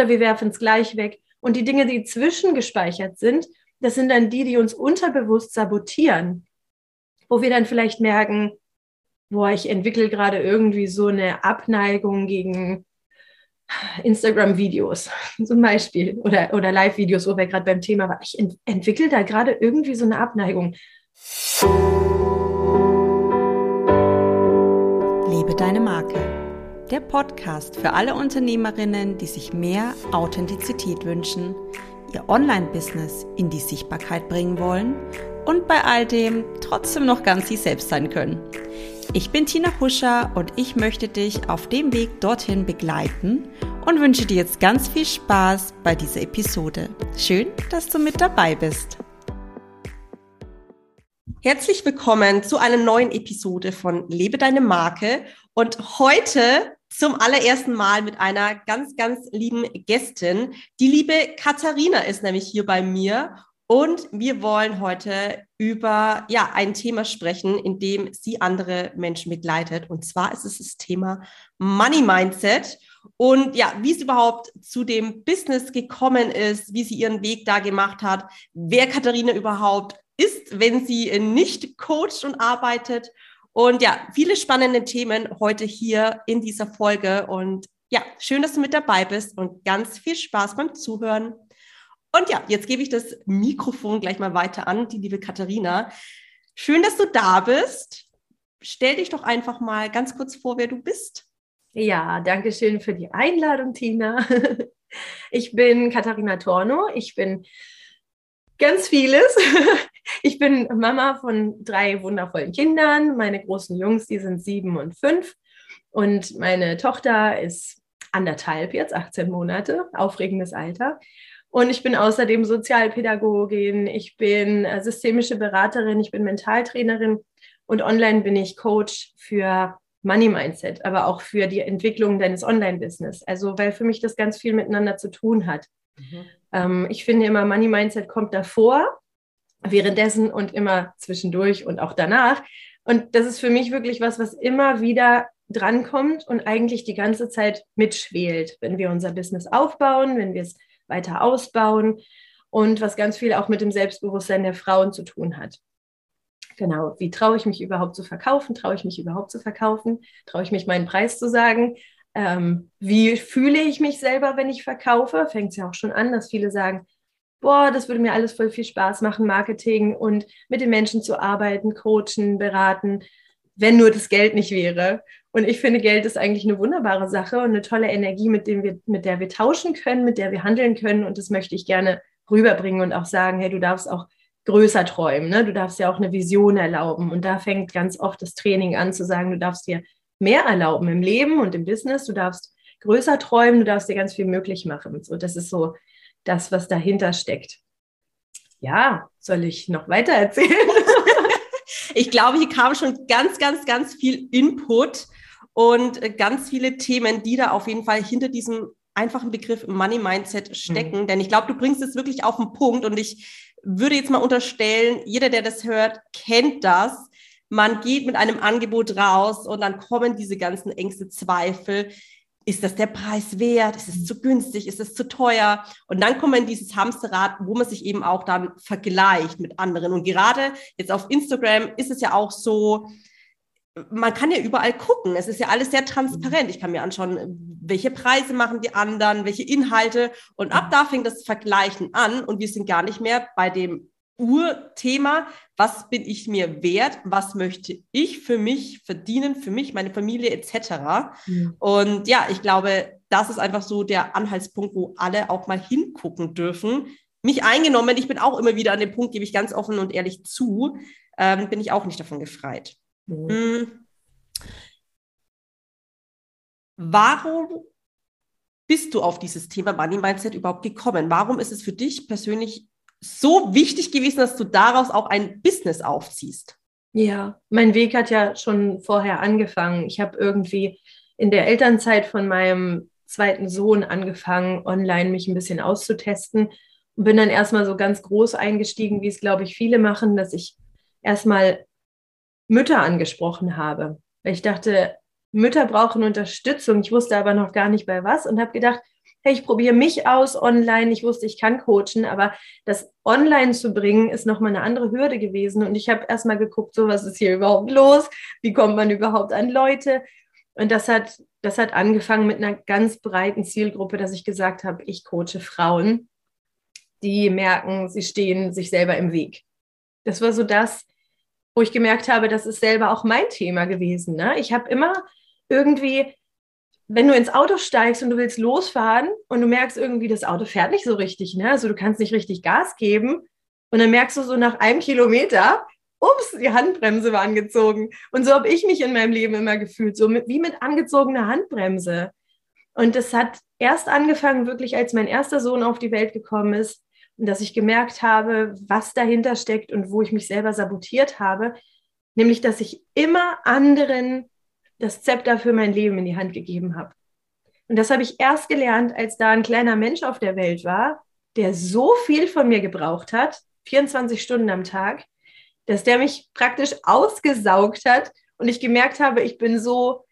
oder wir werfen es gleich weg. Und die Dinge, die zwischengespeichert sind, das sind dann die, die uns unterbewusst sabotieren, wo wir dann vielleicht merken, boah, ich entwickle gerade irgendwie so eine Abneigung gegen Instagram-Videos zum Beispiel oder, oder Live-Videos, wo wir gerade beim Thema waren. Ich ent entwickle da gerade irgendwie so eine Abneigung. Lebe deine Marke. Der Podcast für alle Unternehmerinnen, die sich mehr Authentizität wünschen, ihr Online-Business in die Sichtbarkeit bringen wollen und bei all dem trotzdem noch ganz sie selbst sein können. Ich bin Tina Huscher und ich möchte dich auf dem Weg dorthin begleiten und wünsche dir jetzt ganz viel Spaß bei dieser Episode. Schön, dass du mit dabei bist. Herzlich willkommen zu einer neuen Episode von Lebe deine Marke und heute zum allerersten Mal mit einer ganz, ganz lieben Gästin. Die liebe Katharina ist nämlich hier bei mir und wir wollen heute über ja, ein Thema sprechen, in dem sie andere Menschen begleitet. Und zwar ist es das Thema Money Mindset. Und ja, wie es überhaupt zu dem Business gekommen ist, wie sie ihren Weg da gemacht hat, wer Katharina überhaupt ist, wenn sie nicht coacht und arbeitet. Und ja, viele spannende Themen heute hier in dieser Folge. Und ja, schön, dass du mit dabei bist und ganz viel Spaß beim Zuhören. Und ja, jetzt gebe ich das Mikrofon gleich mal weiter an, die liebe Katharina. Schön, dass du da bist. Stell dich doch einfach mal ganz kurz vor, wer du bist. Ja, danke schön für die Einladung, Tina. Ich bin Katharina Torno. Ich bin ganz vieles. Ich bin Mama von drei wundervollen Kindern. Meine großen Jungs, die sind sieben und fünf. Und meine Tochter ist anderthalb jetzt, 18 Monate, aufregendes Alter. Und ich bin außerdem Sozialpädagogin, ich bin äh, systemische Beraterin, ich bin Mentaltrainerin und online bin ich Coach für Money Mindset, aber auch für die Entwicklung deines Online-Business. Also, weil für mich das ganz viel miteinander zu tun hat. Mhm. Ähm, ich finde immer, Money Mindset kommt davor, währenddessen und immer zwischendurch und auch danach. Und das ist für mich wirklich was, was immer wieder drankommt und eigentlich die ganze Zeit mitschwelt, wenn wir unser Business aufbauen, wenn wir es weiter ausbauen und was ganz viel auch mit dem Selbstbewusstsein der Frauen zu tun hat. Genau, wie traue ich mich überhaupt zu verkaufen? Traue ich mich überhaupt zu verkaufen? Traue ich mich meinen Preis zu sagen? Ähm, wie fühle ich mich selber, wenn ich verkaufe? Fängt es ja auch schon an, dass viele sagen, boah, das würde mir alles voll viel Spaß machen, Marketing und mit den Menschen zu arbeiten, coachen, beraten, wenn nur das Geld nicht wäre. Und ich finde, Geld ist eigentlich eine wunderbare Sache und eine tolle Energie, mit, dem wir, mit der wir tauschen können, mit der wir handeln können. Und das möchte ich gerne rüberbringen und auch sagen, hey, du darfst auch größer träumen. Ne? Du darfst ja auch eine Vision erlauben. Und da fängt ganz oft das Training an zu sagen, du darfst dir mehr erlauben im Leben und im Business. Du darfst größer träumen, du darfst dir ganz viel möglich machen. So, das ist so das, was dahinter steckt. Ja, soll ich noch weiter erzählen? ich glaube, hier kam schon ganz, ganz, ganz viel Input und ganz viele Themen, die da auf jeden Fall hinter diesem einfachen Begriff Money Mindset stecken. Mhm. Denn ich glaube, du bringst es wirklich auf den Punkt und ich würde jetzt mal unterstellen, jeder, der das hört, kennt das. Man geht mit einem Angebot raus und dann kommen diese ganzen Ängste, Zweifel. Ist das der Preis wert? Ist es zu günstig? Ist es zu teuer? Und dann kommt man in dieses Hamsterrad, wo man sich eben auch dann vergleicht mit anderen. Und gerade jetzt auf Instagram ist es ja auch so, man kann ja überall gucken. Es ist ja alles sehr transparent. Ich kann mir anschauen, welche Preise machen die anderen, welche Inhalte. Und ab da fängt das Vergleichen an und wir sind gar nicht mehr bei dem Urthema, was bin ich mir wert, was möchte ich für mich verdienen, für mich, meine Familie etc. Mhm. Und ja, ich glaube, das ist einfach so der Anhaltspunkt, wo alle auch mal hingucken dürfen. Mich eingenommen, ich bin auch immer wieder an dem Punkt, gebe ich ganz offen und ehrlich zu, ähm, bin ich auch nicht davon gefreit. Mhm. Warum bist du auf dieses Thema Money Mindset überhaupt gekommen? Warum ist es für dich persönlich so wichtig gewesen, dass du daraus auch ein Business aufziehst? Ja, mein Weg hat ja schon vorher angefangen. Ich habe irgendwie in der Elternzeit von meinem zweiten Sohn angefangen, online mich ein bisschen auszutesten und bin dann erstmal so ganz groß eingestiegen, wie es, glaube ich, viele machen, dass ich erstmal Mütter angesprochen habe. Weil ich dachte, Mütter brauchen Unterstützung. Ich wusste aber noch gar nicht bei was und habe gedacht, hey, ich probiere mich aus online. Ich wusste, ich kann coachen, aber das online zu bringen, ist nochmal eine andere Hürde gewesen. Und ich habe erstmal geguckt, so was ist hier überhaupt los? Wie kommt man überhaupt an Leute? Und das hat, das hat angefangen mit einer ganz breiten Zielgruppe, dass ich gesagt habe, ich coache Frauen, die merken, sie stehen sich selber im Weg. Das war so das, wo ich gemerkt habe, das ist selber auch mein Thema gewesen. Ne? Ich habe immer irgendwie wenn du ins Auto steigst und du willst losfahren und du merkst irgendwie, das Auto fährt nicht so richtig, ne? Also du kannst nicht richtig Gas geben und dann merkst du so nach einem Kilometer, ups, die Handbremse war angezogen. Und so habe ich mich in meinem Leben immer gefühlt, so mit, wie mit angezogener Handbremse. Und das hat erst angefangen, wirklich als mein erster Sohn auf die Welt gekommen ist und dass ich gemerkt habe, was dahinter steckt und wo ich mich selber sabotiert habe, nämlich dass ich immer anderen das Zepter für mein Leben in die Hand gegeben habe. Und das habe ich erst gelernt, als da ein kleiner Mensch auf der Welt war, der so viel von mir gebraucht hat, 24 Stunden am Tag, dass der mich praktisch ausgesaugt hat und ich gemerkt habe, ich bin so,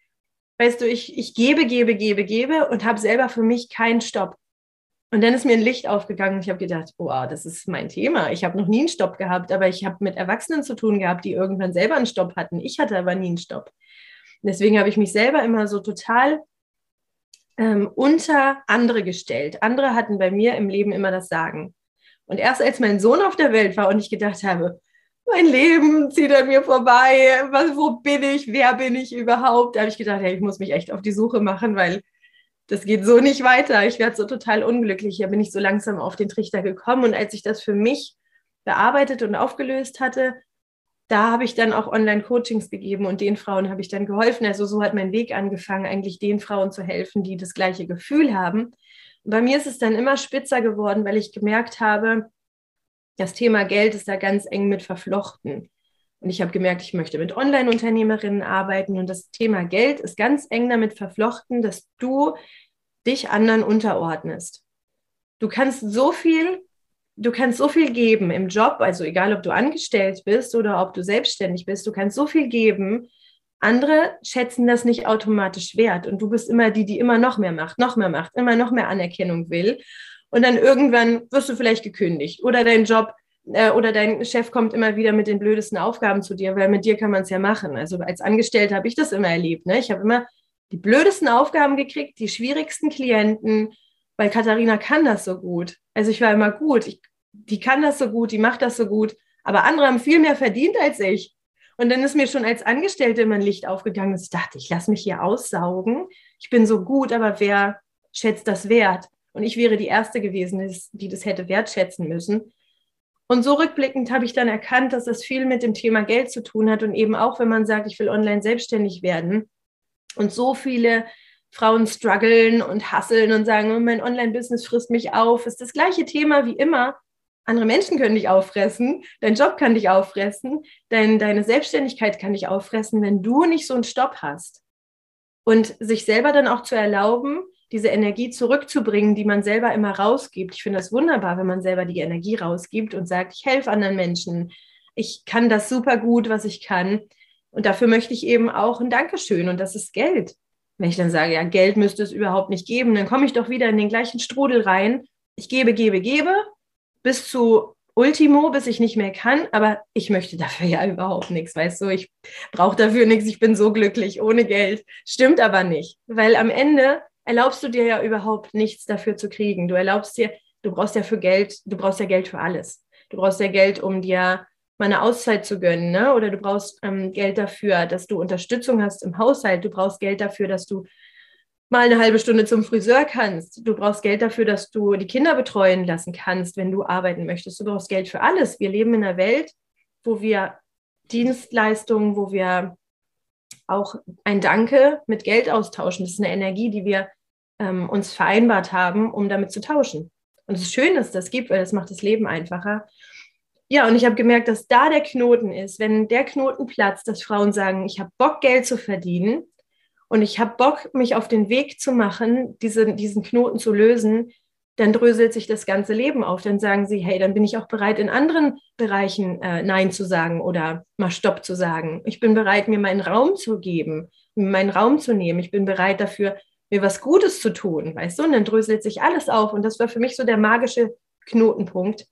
weißt du, ich, ich gebe, gebe, gebe, gebe und habe selber für mich keinen Stopp. Und dann ist mir ein Licht aufgegangen und ich habe gedacht, wow, das ist mein Thema. Ich habe noch nie einen Stopp gehabt, aber ich habe mit Erwachsenen zu tun gehabt, die irgendwann selber einen Stopp hatten. Ich hatte aber nie einen Stopp. Deswegen habe ich mich selber immer so total ähm, unter andere gestellt. Andere hatten bei mir im Leben immer das Sagen. Und erst als mein Sohn auf der Welt war und ich gedacht habe, mein Leben zieht an mir vorbei, was, wo bin ich, wer bin ich überhaupt, da habe ich gedacht, hey, ich muss mich echt auf die Suche machen, weil das geht so nicht weiter. Ich werde so total unglücklich. Da bin ich so langsam auf den Trichter gekommen. Und als ich das für mich bearbeitet und aufgelöst hatte, da habe ich dann auch Online-Coachings gegeben und den Frauen habe ich dann geholfen. Also so hat mein Weg angefangen, eigentlich den Frauen zu helfen, die das gleiche Gefühl haben. Und bei mir ist es dann immer spitzer geworden, weil ich gemerkt habe, das Thema Geld ist da ganz eng mit verflochten. Und ich habe gemerkt, ich möchte mit Online-Unternehmerinnen arbeiten und das Thema Geld ist ganz eng damit verflochten, dass du dich anderen unterordnest. Du kannst so viel du kannst so viel geben im Job, also egal ob du angestellt bist oder ob du selbstständig bist, du kannst so viel geben. Andere schätzen das nicht automatisch wert und du bist immer die, die immer noch mehr macht, noch mehr macht, immer noch mehr Anerkennung will. Und dann irgendwann wirst du vielleicht gekündigt oder dein Job äh, oder dein Chef kommt immer wieder mit den blödesten Aufgaben zu dir, weil mit dir kann man es ja machen. Also als Angestellte habe ich das immer erlebt. Ne? Ich habe immer die blödesten Aufgaben gekriegt, die schwierigsten Klienten, weil Katharina kann das so gut. Also ich war immer gut. Ich die kann das so gut, die macht das so gut, aber andere haben viel mehr verdient als ich. Und dann ist mir schon als Angestellte mein Licht aufgegangen. Ich dachte, ich lasse mich hier aussaugen. Ich bin so gut, aber wer schätzt das wert? Und ich wäre die Erste gewesen, die das hätte wertschätzen müssen. Und so rückblickend habe ich dann erkannt, dass das viel mit dem Thema Geld zu tun hat und eben auch, wenn man sagt, ich will online selbstständig werden und so viele Frauen strugglen und hasseln und sagen, oh, mein Online-Business frisst mich auf, ist das gleiche Thema wie immer andere Menschen können dich auffressen, dein Job kann dich auffressen, dein, deine Selbstständigkeit kann dich auffressen, wenn du nicht so einen Stopp hast. Und sich selber dann auch zu erlauben, diese Energie zurückzubringen, die man selber immer rausgibt. Ich finde das wunderbar, wenn man selber die Energie rausgibt und sagt, ich helfe anderen Menschen, ich kann das super gut, was ich kann. Und dafür möchte ich eben auch ein Dankeschön und das ist Geld. Wenn ich dann sage, ja, Geld müsste es überhaupt nicht geben, dann komme ich doch wieder in den gleichen Strudel rein. Ich gebe, gebe, gebe bis zu Ultimo, bis ich nicht mehr kann, aber ich möchte dafür ja überhaupt nichts, weißt du, ich brauche dafür nichts, ich bin so glücklich ohne Geld. Stimmt aber nicht, weil am Ende erlaubst du dir ja überhaupt nichts dafür zu kriegen. Du erlaubst dir, du brauchst ja für Geld, du brauchst ja Geld für alles. Du brauchst ja Geld, um dir eine Auszeit zu gönnen, ne? oder du brauchst ähm, Geld dafür, dass du Unterstützung hast im Haushalt. Du brauchst Geld dafür, dass du mal eine halbe Stunde zum Friseur kannst. Du brauchst Geld dafür, dass du die Kinder betreuen lassen kannst, wenn du arbeiten möchtest. Du brauchst Geld für alles. Wir leben in einer Welt, wo wir Dienstleistungen, wo wir auch ein Danke mit Geld austauschen. Das ist eine Energie, die wir ähm, uns vereinbart haben, um damit zu tauschen. Und es ist schön, dass das gibt, weil das macht das Leben einfacher. Ja, und ich habe gemerkt, dass da der Knoten ist, wenn der Knoten platzt, dass Frauen sagen, ich habe Bock, Geld zu verdienen, und ich habe Bock, mich auf den Weg zu machen, diese, diesen Knoten zu lösen, dann dröselt sich das ganze Leben auf. Dann sagen sie, hey, dann bin ich auch bereit, in anderen Bereichen äh, Nein zu sagen oder mal Stopp zu sagen. Ich bin bereit, mir meinen Raum zu geben, meinen Raum zu nehmen. Ich bin bereit dafür, mir was Gutes zu tun, weißt du? Und dann dröselt sich alles auf. Und das war für mich so der magische Knotenpunkt,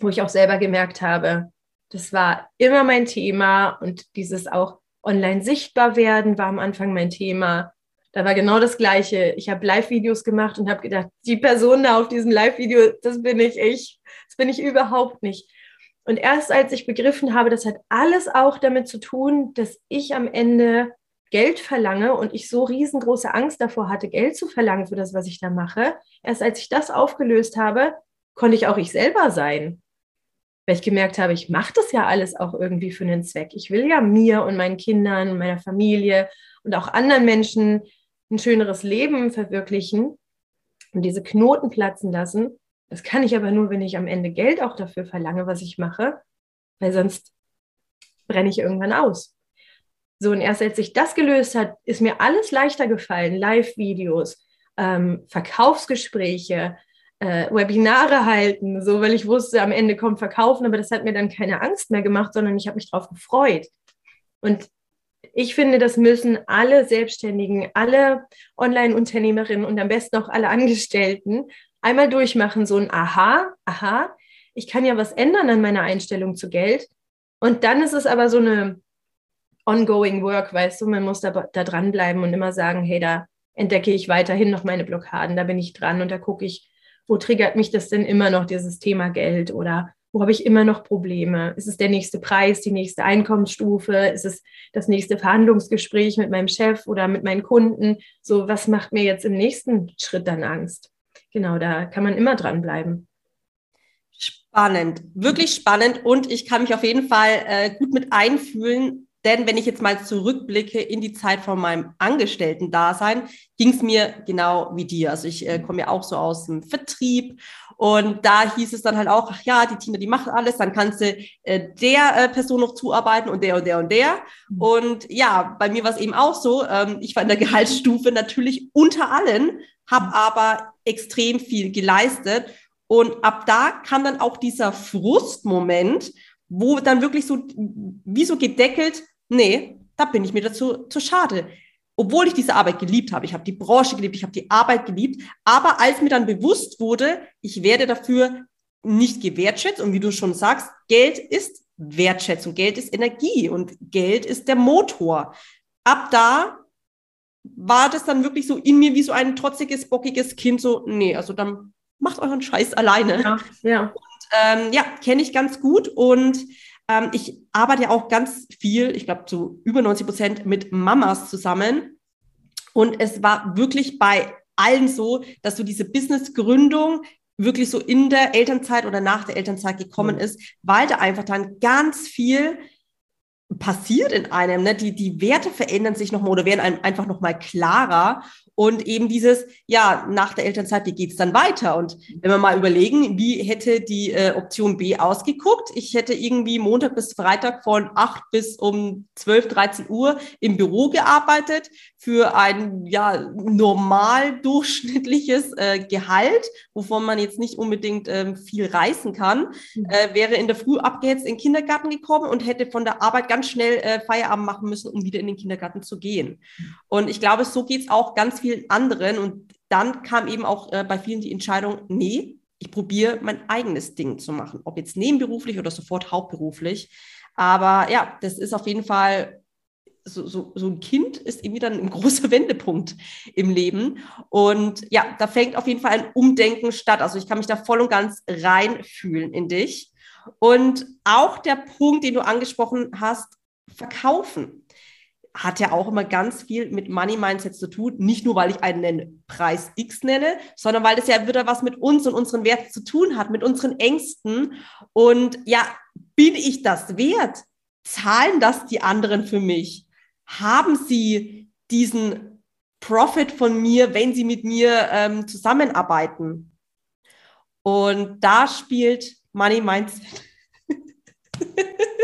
wo ich auch selber gemerkt habe, das war immer mein Thema und dieses auch online sichtbar werden war am Anfang mein Thema. Da war genau das Gleiche. Ich habe Live-Videos gemacht und habe gedacht, die Person da auf diesem Live-Video, das bin nicht ich. Das bin ich überhaupt nicht. Und erst als ich begriffen habe, das hat alles auch damit zu tun, dass ich am Ende Geld verlange und ich so riesengroße Angst davor hatte, Geld zu verlangen für das, was ich da mache. Erst als ich das aufgelöst habe, konnte ich auch ich selber sein. Weil ich gemerkt habe, ich mache das ja alles auch irgendwie für einen Zweck. Ich will ja mir und meinen Kindern, meiner Familie und auch anderen Menschen ein schöneres Leben verwirklichen und diese Knoten platzen lassen. Das kann ich aber nur, wenn ich am Ende Geld auch dafür verlange, was ich mache, weil sonst brenne ich irgendwann aus. So, und erst als sich das gelöst hat, ist mir alles leichter gefallen. Live-Videos, ähm, Verkaufsgespräche, äh, Webinare halten, so, weil ich wusste, am Ende kommt Verkaufen, aber das hat mir dann keine Angst mehr gemacht, sondern ich habe mich darauf gefreut. Und ich finde, das müssen alle Selbstständigen, alle Online-Unternehmerinnen und am besten auch alle Angestellten einmal durchmachen, so ein Aha, aha, ich kann ja was ändern an meiner Einstellung zu Geld. Und dann ist es aber so eine ongoing work, weißt du, man muss da, da dranbleiben und immer sagen, hey, da entdecke ich weiterhin noch meine Blockaden, da bin ich dran und da gucke ich, wo triggert mich das denn immer noch, dieses Thema Geld oder wo habe ich immer noch Probleme? Ist es der nächste Preis, die nächste Einkommensstufe? Ist es das nächste Verhandlungsgespräch mit meinem Chef oder mit meinen Kunden? So, was macht mir jetzt im nächsten Schritt dann Angst? Genau, da kann man immer dranbleiben. Spannend, wirklich spannend und ich kann mich auf jeden Fall äh, gut mit einfühlen, denn wenn ich jetzt mal zurückblicke in die Zeit von meinem Angestellten-Dasein, ging es mir genau wie dir. Also ich äh, komme ja auch so aus dem Vertrieb und da hieß es dann halt auch, ach ja, die Tina, die macht alles, dann kannst du äh, der äh, Person noch zuarbeiten und der und der und der. Mhm. Und ja, bei mir war es eben auch so, ähm, ich war in der Gehaltsstufe natürlich unter allen, habe aber extrem viel geleistet. Und ab da kam dann auch dieser Frustmoment, wo dann wirklich so, wie so gedeckelt, nee, da bin ich mir dazu zu schade. Obwohl ich diese Arbeit geliebt habe. Ich habe die Branche geliebt, ich habe die Arbeit geliebt. Aber als mir dann bewusst wurde, ich werde dafür nicht gewertschätzt und wie du schon sagst, Geld ist Wertschätzung, Geld ist Energie und Geld ist der Motor. Ab da war das dann wirklich so in mir wie so ein trotziges, bockiges Kind, so, nee, also dann macht euren Scheiß alleine. Ja, ja ähm, ja, kenne ich ganz gut und ähm, ich arbeite ja auch ganz viel, ich glaube zu über 90 Prozent mit Mamas zusammen. Und es war wirklich bei allen so, dass so diese Business-Gründung wirklich so in der Elternzeit oder nach der Elternzeit gekommen mhm. ist, weil da einfach dann ganz viel passiert in einem. Ne? Die, die Werte verändern sich nochmal oder werden einem einfach nochmal klarer. Und eben dieses, ja, nach der Elternzeit, wie geht's dann weiter? Und wenn wir mal überlegen, wie hätte die äh, Option B ausgeguckt? Ich hätte irgendwie Montag bis Freitag von 8 bis um 12, 13 Uhr im Büro gearbeitet für ein ja, normal durchschnittliches äh, Gehalt, wovon man jetzt nicht unbedingt ähm, viel reißen kann, mhm. äh, wäre in der Früh abgehetzt in den Kindergarten gekommen und hätte von der Arbeit ganz schnell äh, Feierabend machen müssen, um wieder in den Kindergarten zu gehen. Mhm. Und ich glaube, so geht's auch ganz viel vielen anderen. Und dann kam eben auch äh, bei vielen die Entscheidung, nee, ich probiere mein eigenes Ding zu machen, ob jetzt nebenberuflich oder sofort hauptberuflich. Aber ja, das ist auf jeden Fall so, so, so ein Kind ist irgendwie dann ein großer Wendepunkt im Leben. Und ja, da fängt auf jeden Fall ein Umdenken statt. Also ich kann mich da voll und ganz reinfühlen in dich. Und auch der Punkt, den du angesprochen hast, verkaufen hat ja auch immer ganz viel mit Money Mindset zu tun. Nicht nur, weil ich einen Preis X nenne, sondern weil das ja wieder was mit uns und unseren Werten zu tun hat, mit unseren Ängsten. Und ja, bin ich das wert? Zahlen das die anderen für mich? Haben sie diesen Profit von mir, wenn sie mit mir ähm, zusammenarbeiten? Und da spielt Money Mindset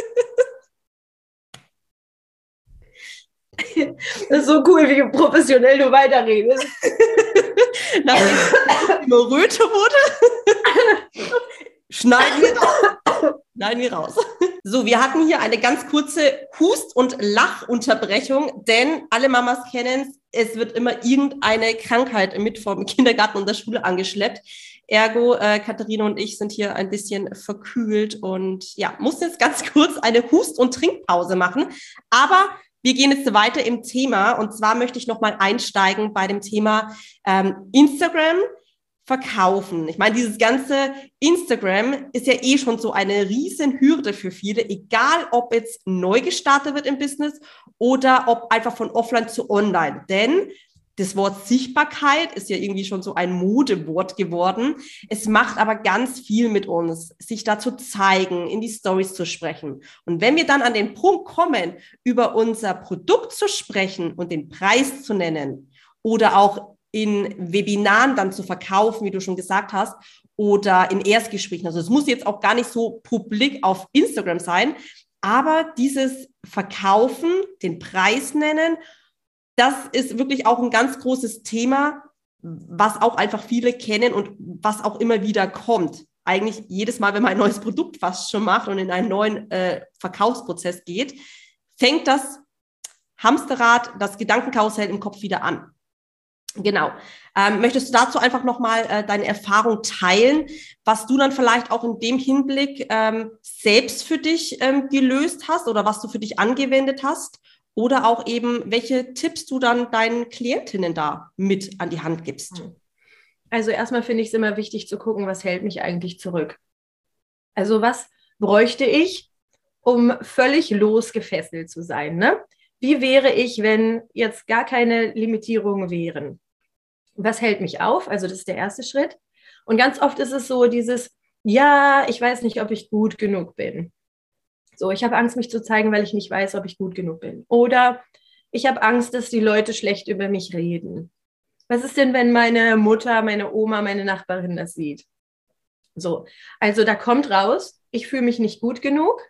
Das ist so cool, wie professionell du weiterredest. Nachdem immer röter wurde, schneiden wir raus. Schneiden wir raus. So, wir hatten hier eine ganz kurze Hust- und Lachunterbrechung, denn alle Mamas kennen es, es wird immer irgendeine Krankheit mit vom Kindergarten und der Schule angeschleppt. Ergo, äh, Katharina und ich sind hier ein bisschen verkühlt und ja, mussten jetzt ganz kurz eine Hust- und Trinkpause machen. Aber wir gehen jetzt weiter im Thema und zwar möchte ich nochmal einsteigen bei dem Thema ähm, Instagram verkaufen. Ich meine, dieses ganze Instagram ist ja eh schon so eine riesen Hürde für viele, egal ob jetzt neu gestartet wird im Business oder ob einfach von offline zu online. Denn das Wort Sichtbarkeit ist ja irgendwie schon so ein Modewort geworden. Es macht aber ganz viel mit uns, sich da zu zeigen, in die Stories zu sprechen. Und wenn wir dann an den Punkt kommen, über unser Produkt zu sprechen und den Preis zu nennen oder auch in Webinaren dann zu verkaufen, wie du schon gesagt hast, oder in Erstgesprächen. Also es muss jetzt auch gar nicht so publik auf Instagram sein, aber dieses Verkaufen, den Preis nennen, das ist wirklich auch ein ganz großes Thema, was auch einfach viele kennen und was auch immer wieder kommt. Eigentlich jedes Mal, wenn man ein neues Produkt fast schon macht und in einen neuen äh, Verkaufsprozess geht, fängt das Hamsterrad, das Gedankenkarussell im Kopf wieder an. Genau. Ähm, möchtest du dazu einfach nochmal äh, deine Erfahrung teilen, was du dann vielleicht auch in dem Hinblick ähm, selbst für dich ähm, gelöst hast oder was du für dich angewendet hast? Oder auch eben, welche Tipps du dann deinen Klientinnen da mit an die Hand gibst? Hm. Also erstmal finde ich es immer wichtig zu gucken, was hält mich eigentlich zurück. Also was bräuchte ich, um völlig losgefesselt zu sein? Ne? Wie wäre ich, wenn jetzt gar keine Limitierungen wären? was hält mich auf? Also das ist der erste Schritt. Und ganz oft ist es so dieses, ja, ich weiß nicht, ob ich gut genug bin. So, ich habe Angst, mich zu zeigen, weil ich nicht weiß, ob ich gut genug bin. Oder ich habe Angst, dass die Leute schlecht über mich reden. Was ist denn, wenn meine Mutter, meine Oma, meine Nachbarin das sieht? So, also da kommt raus, ich fühle mich nicht gut genug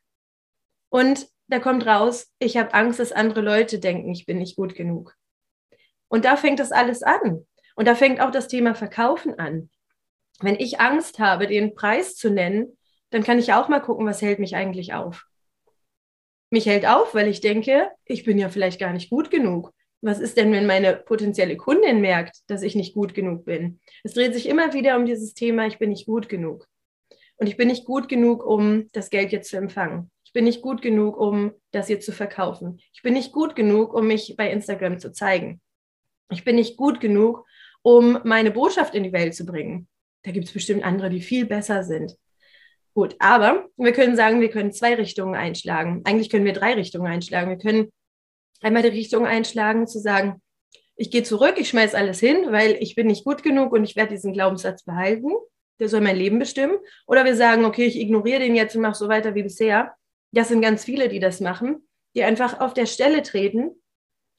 und da kommt raus, ich habe Angst, dass andere Leute denken, ich bin nicht gut genug. Und da fängt das alles an. Und da fängt auch das Thema Verkaufen an. Wenn ich Angst habe, den Preis zu nennen, dann kann ich auch mal gucken, was hält mich eigentlich auf. Mich hält auf, weil ich denke, ich bin ja vielleicht gar nicht gut genug. Was ist denn, wenn meine potenzielle Kundin merkt, dass ich nicht gut genug bin? Es dreht sich immer wieder um dieses Thema, ich bin nicht gut genug. Und ich bin nicht gut genug, um das Geld jetzt zu empfangen. Ich bin nicht gut genug, um das jetzt zu verkaufen. Ich bin nicht gut genug, um mich bei Instagram zu zeigen. Ich bin nicht gut genug, um meine Botschaft in die Welt zu bringen. Da gibt es bestimmt andere, die viel besser sind. Gut, aber wir können sagen, wir können zwei Richtungen einschlagen. Eigentlich können wir drei Richtungen einschlagen. Wir können einmal die Richtung einschlagen, zu sagen, ich gehe zurück, ich schmeiße alles hin, weil ich bin nicht gut genug und ich werde diesen Glaubenssatz behalten. Der soll mein Leben bestimmen. Oder wir sagen, okay, ich ignoriere den jetzt und mache so weiter wie bisher. Das sind ganz viele, die das machen, die einfach auf der Stelle treten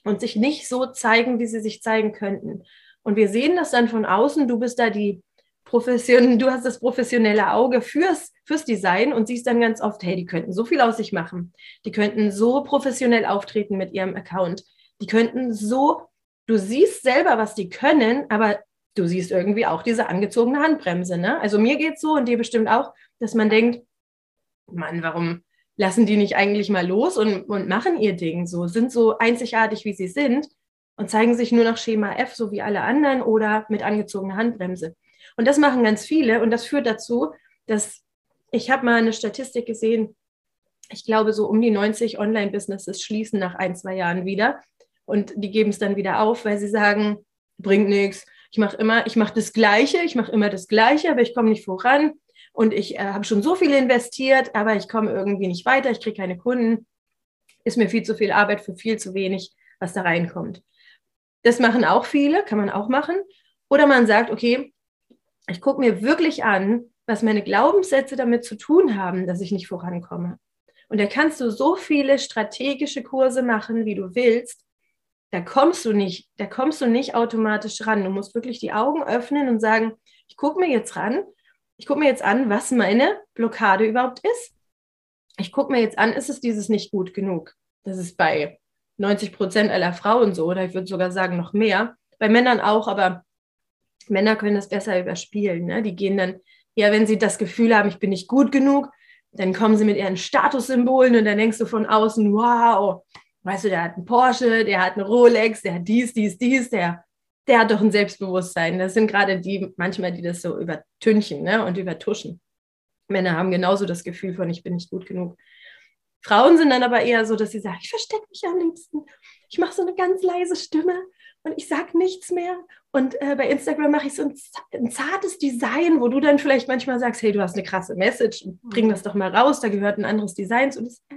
und sich nicht so zeigen, wie sie sich zeigen könnten. Und wir sehen das dann von außen. Du bist da die Profession, du hast das professionelle Auge fürs, fürs Design und siehst dann ganz oft, hey, die könnten so viel aus sich machen. Die könnten so professionell auftreten mit ihrem Account. Die könnten so, du siehst selber, was die können, aber du siehst irgendwie auch diese angezogene Handbremse. Ne? Also mir geht es so und dir bestimmt auch, dass man denkt, Mann, warum lassen die nicht eigentlich mal los und, und machen ihr Ding so, sind so einzigartig, wie sie sind und zeigen sich nur nach Schema F, so wie alle anderen, oder mit angezogener Handbremse. Und das machen ganz viele und das führt dazu, dass ich habe mal eine Statistik gesehen, ich glaube, so um die 90 Online-Businesses schließen nach ein, zwei Jahren wieder und die geben es dann wieder auf, weil sie sagen, bringt nichts. Ich mache immer, ich mache das Gleiche, ich mache immer das Gleiche, aber ich komme nicht voran und ich äh, habe schon so viel investiert, aber ich komme irgendwie nicht weiter, ich kriege keine Kunden. Ist mir viel zu viel Arbeit für viel zu wenig, was da reinkommt. Das machen auch viele, kann man auch machen. Oder man sagt, okay, ich gucke mir wirklich an, was meine Glaubenssätze damit zu tun haben, dass ich nicht vorankomme. Und da kannst du so viele strategische Kurse machen, wie du willst. Da kommst du nicht, da kommst du nicht automatisch ran. Du musst wirklich die Augen öffnen und sagen, ich gucke mir jetzt ran, ich gucke mir jetzt an, was meine Blockade überhaupt ist. Ich gucke mir jetzt an, ist es dieses nicht gut genug? Das ist bei 90 Prozent aller Frauen so, oder ich würde sogar sagen noch mehr. Bei Männern auch, aber Männer können das besser überspielen. Ne? Die gehen dann, ja, wenn sie das Gefühl haben, ich bin nicht gut genug, dann kommen sie mit ihren Statussymbolen und dann denkst du von außen, wow, weißt du, der hat einen Porsche, der hat eine Rolex, der hat dies, dies, dies, der, der hat doch ein Selbstbewusstsein. Das sind gerade die manchmal, die das so übertünchen ne, und übertuschen. Männer haben genauso das Gefühl von, ich bin nicht gut genug. Frauen sind dann aber eher so, dass sie sagen, ich verstecke mich am liebsten. Ich mache so eine ganz leise Stimme und ich sage nichts mehr. Und äh, bei Instagram mache ich so ein, ein, zartes Design, wo du dann vielleicht manchmal sagst, hey, du hast eine krasse Message, bring das doch mal raus, da gehört ein anderes Design zu. Das, äh,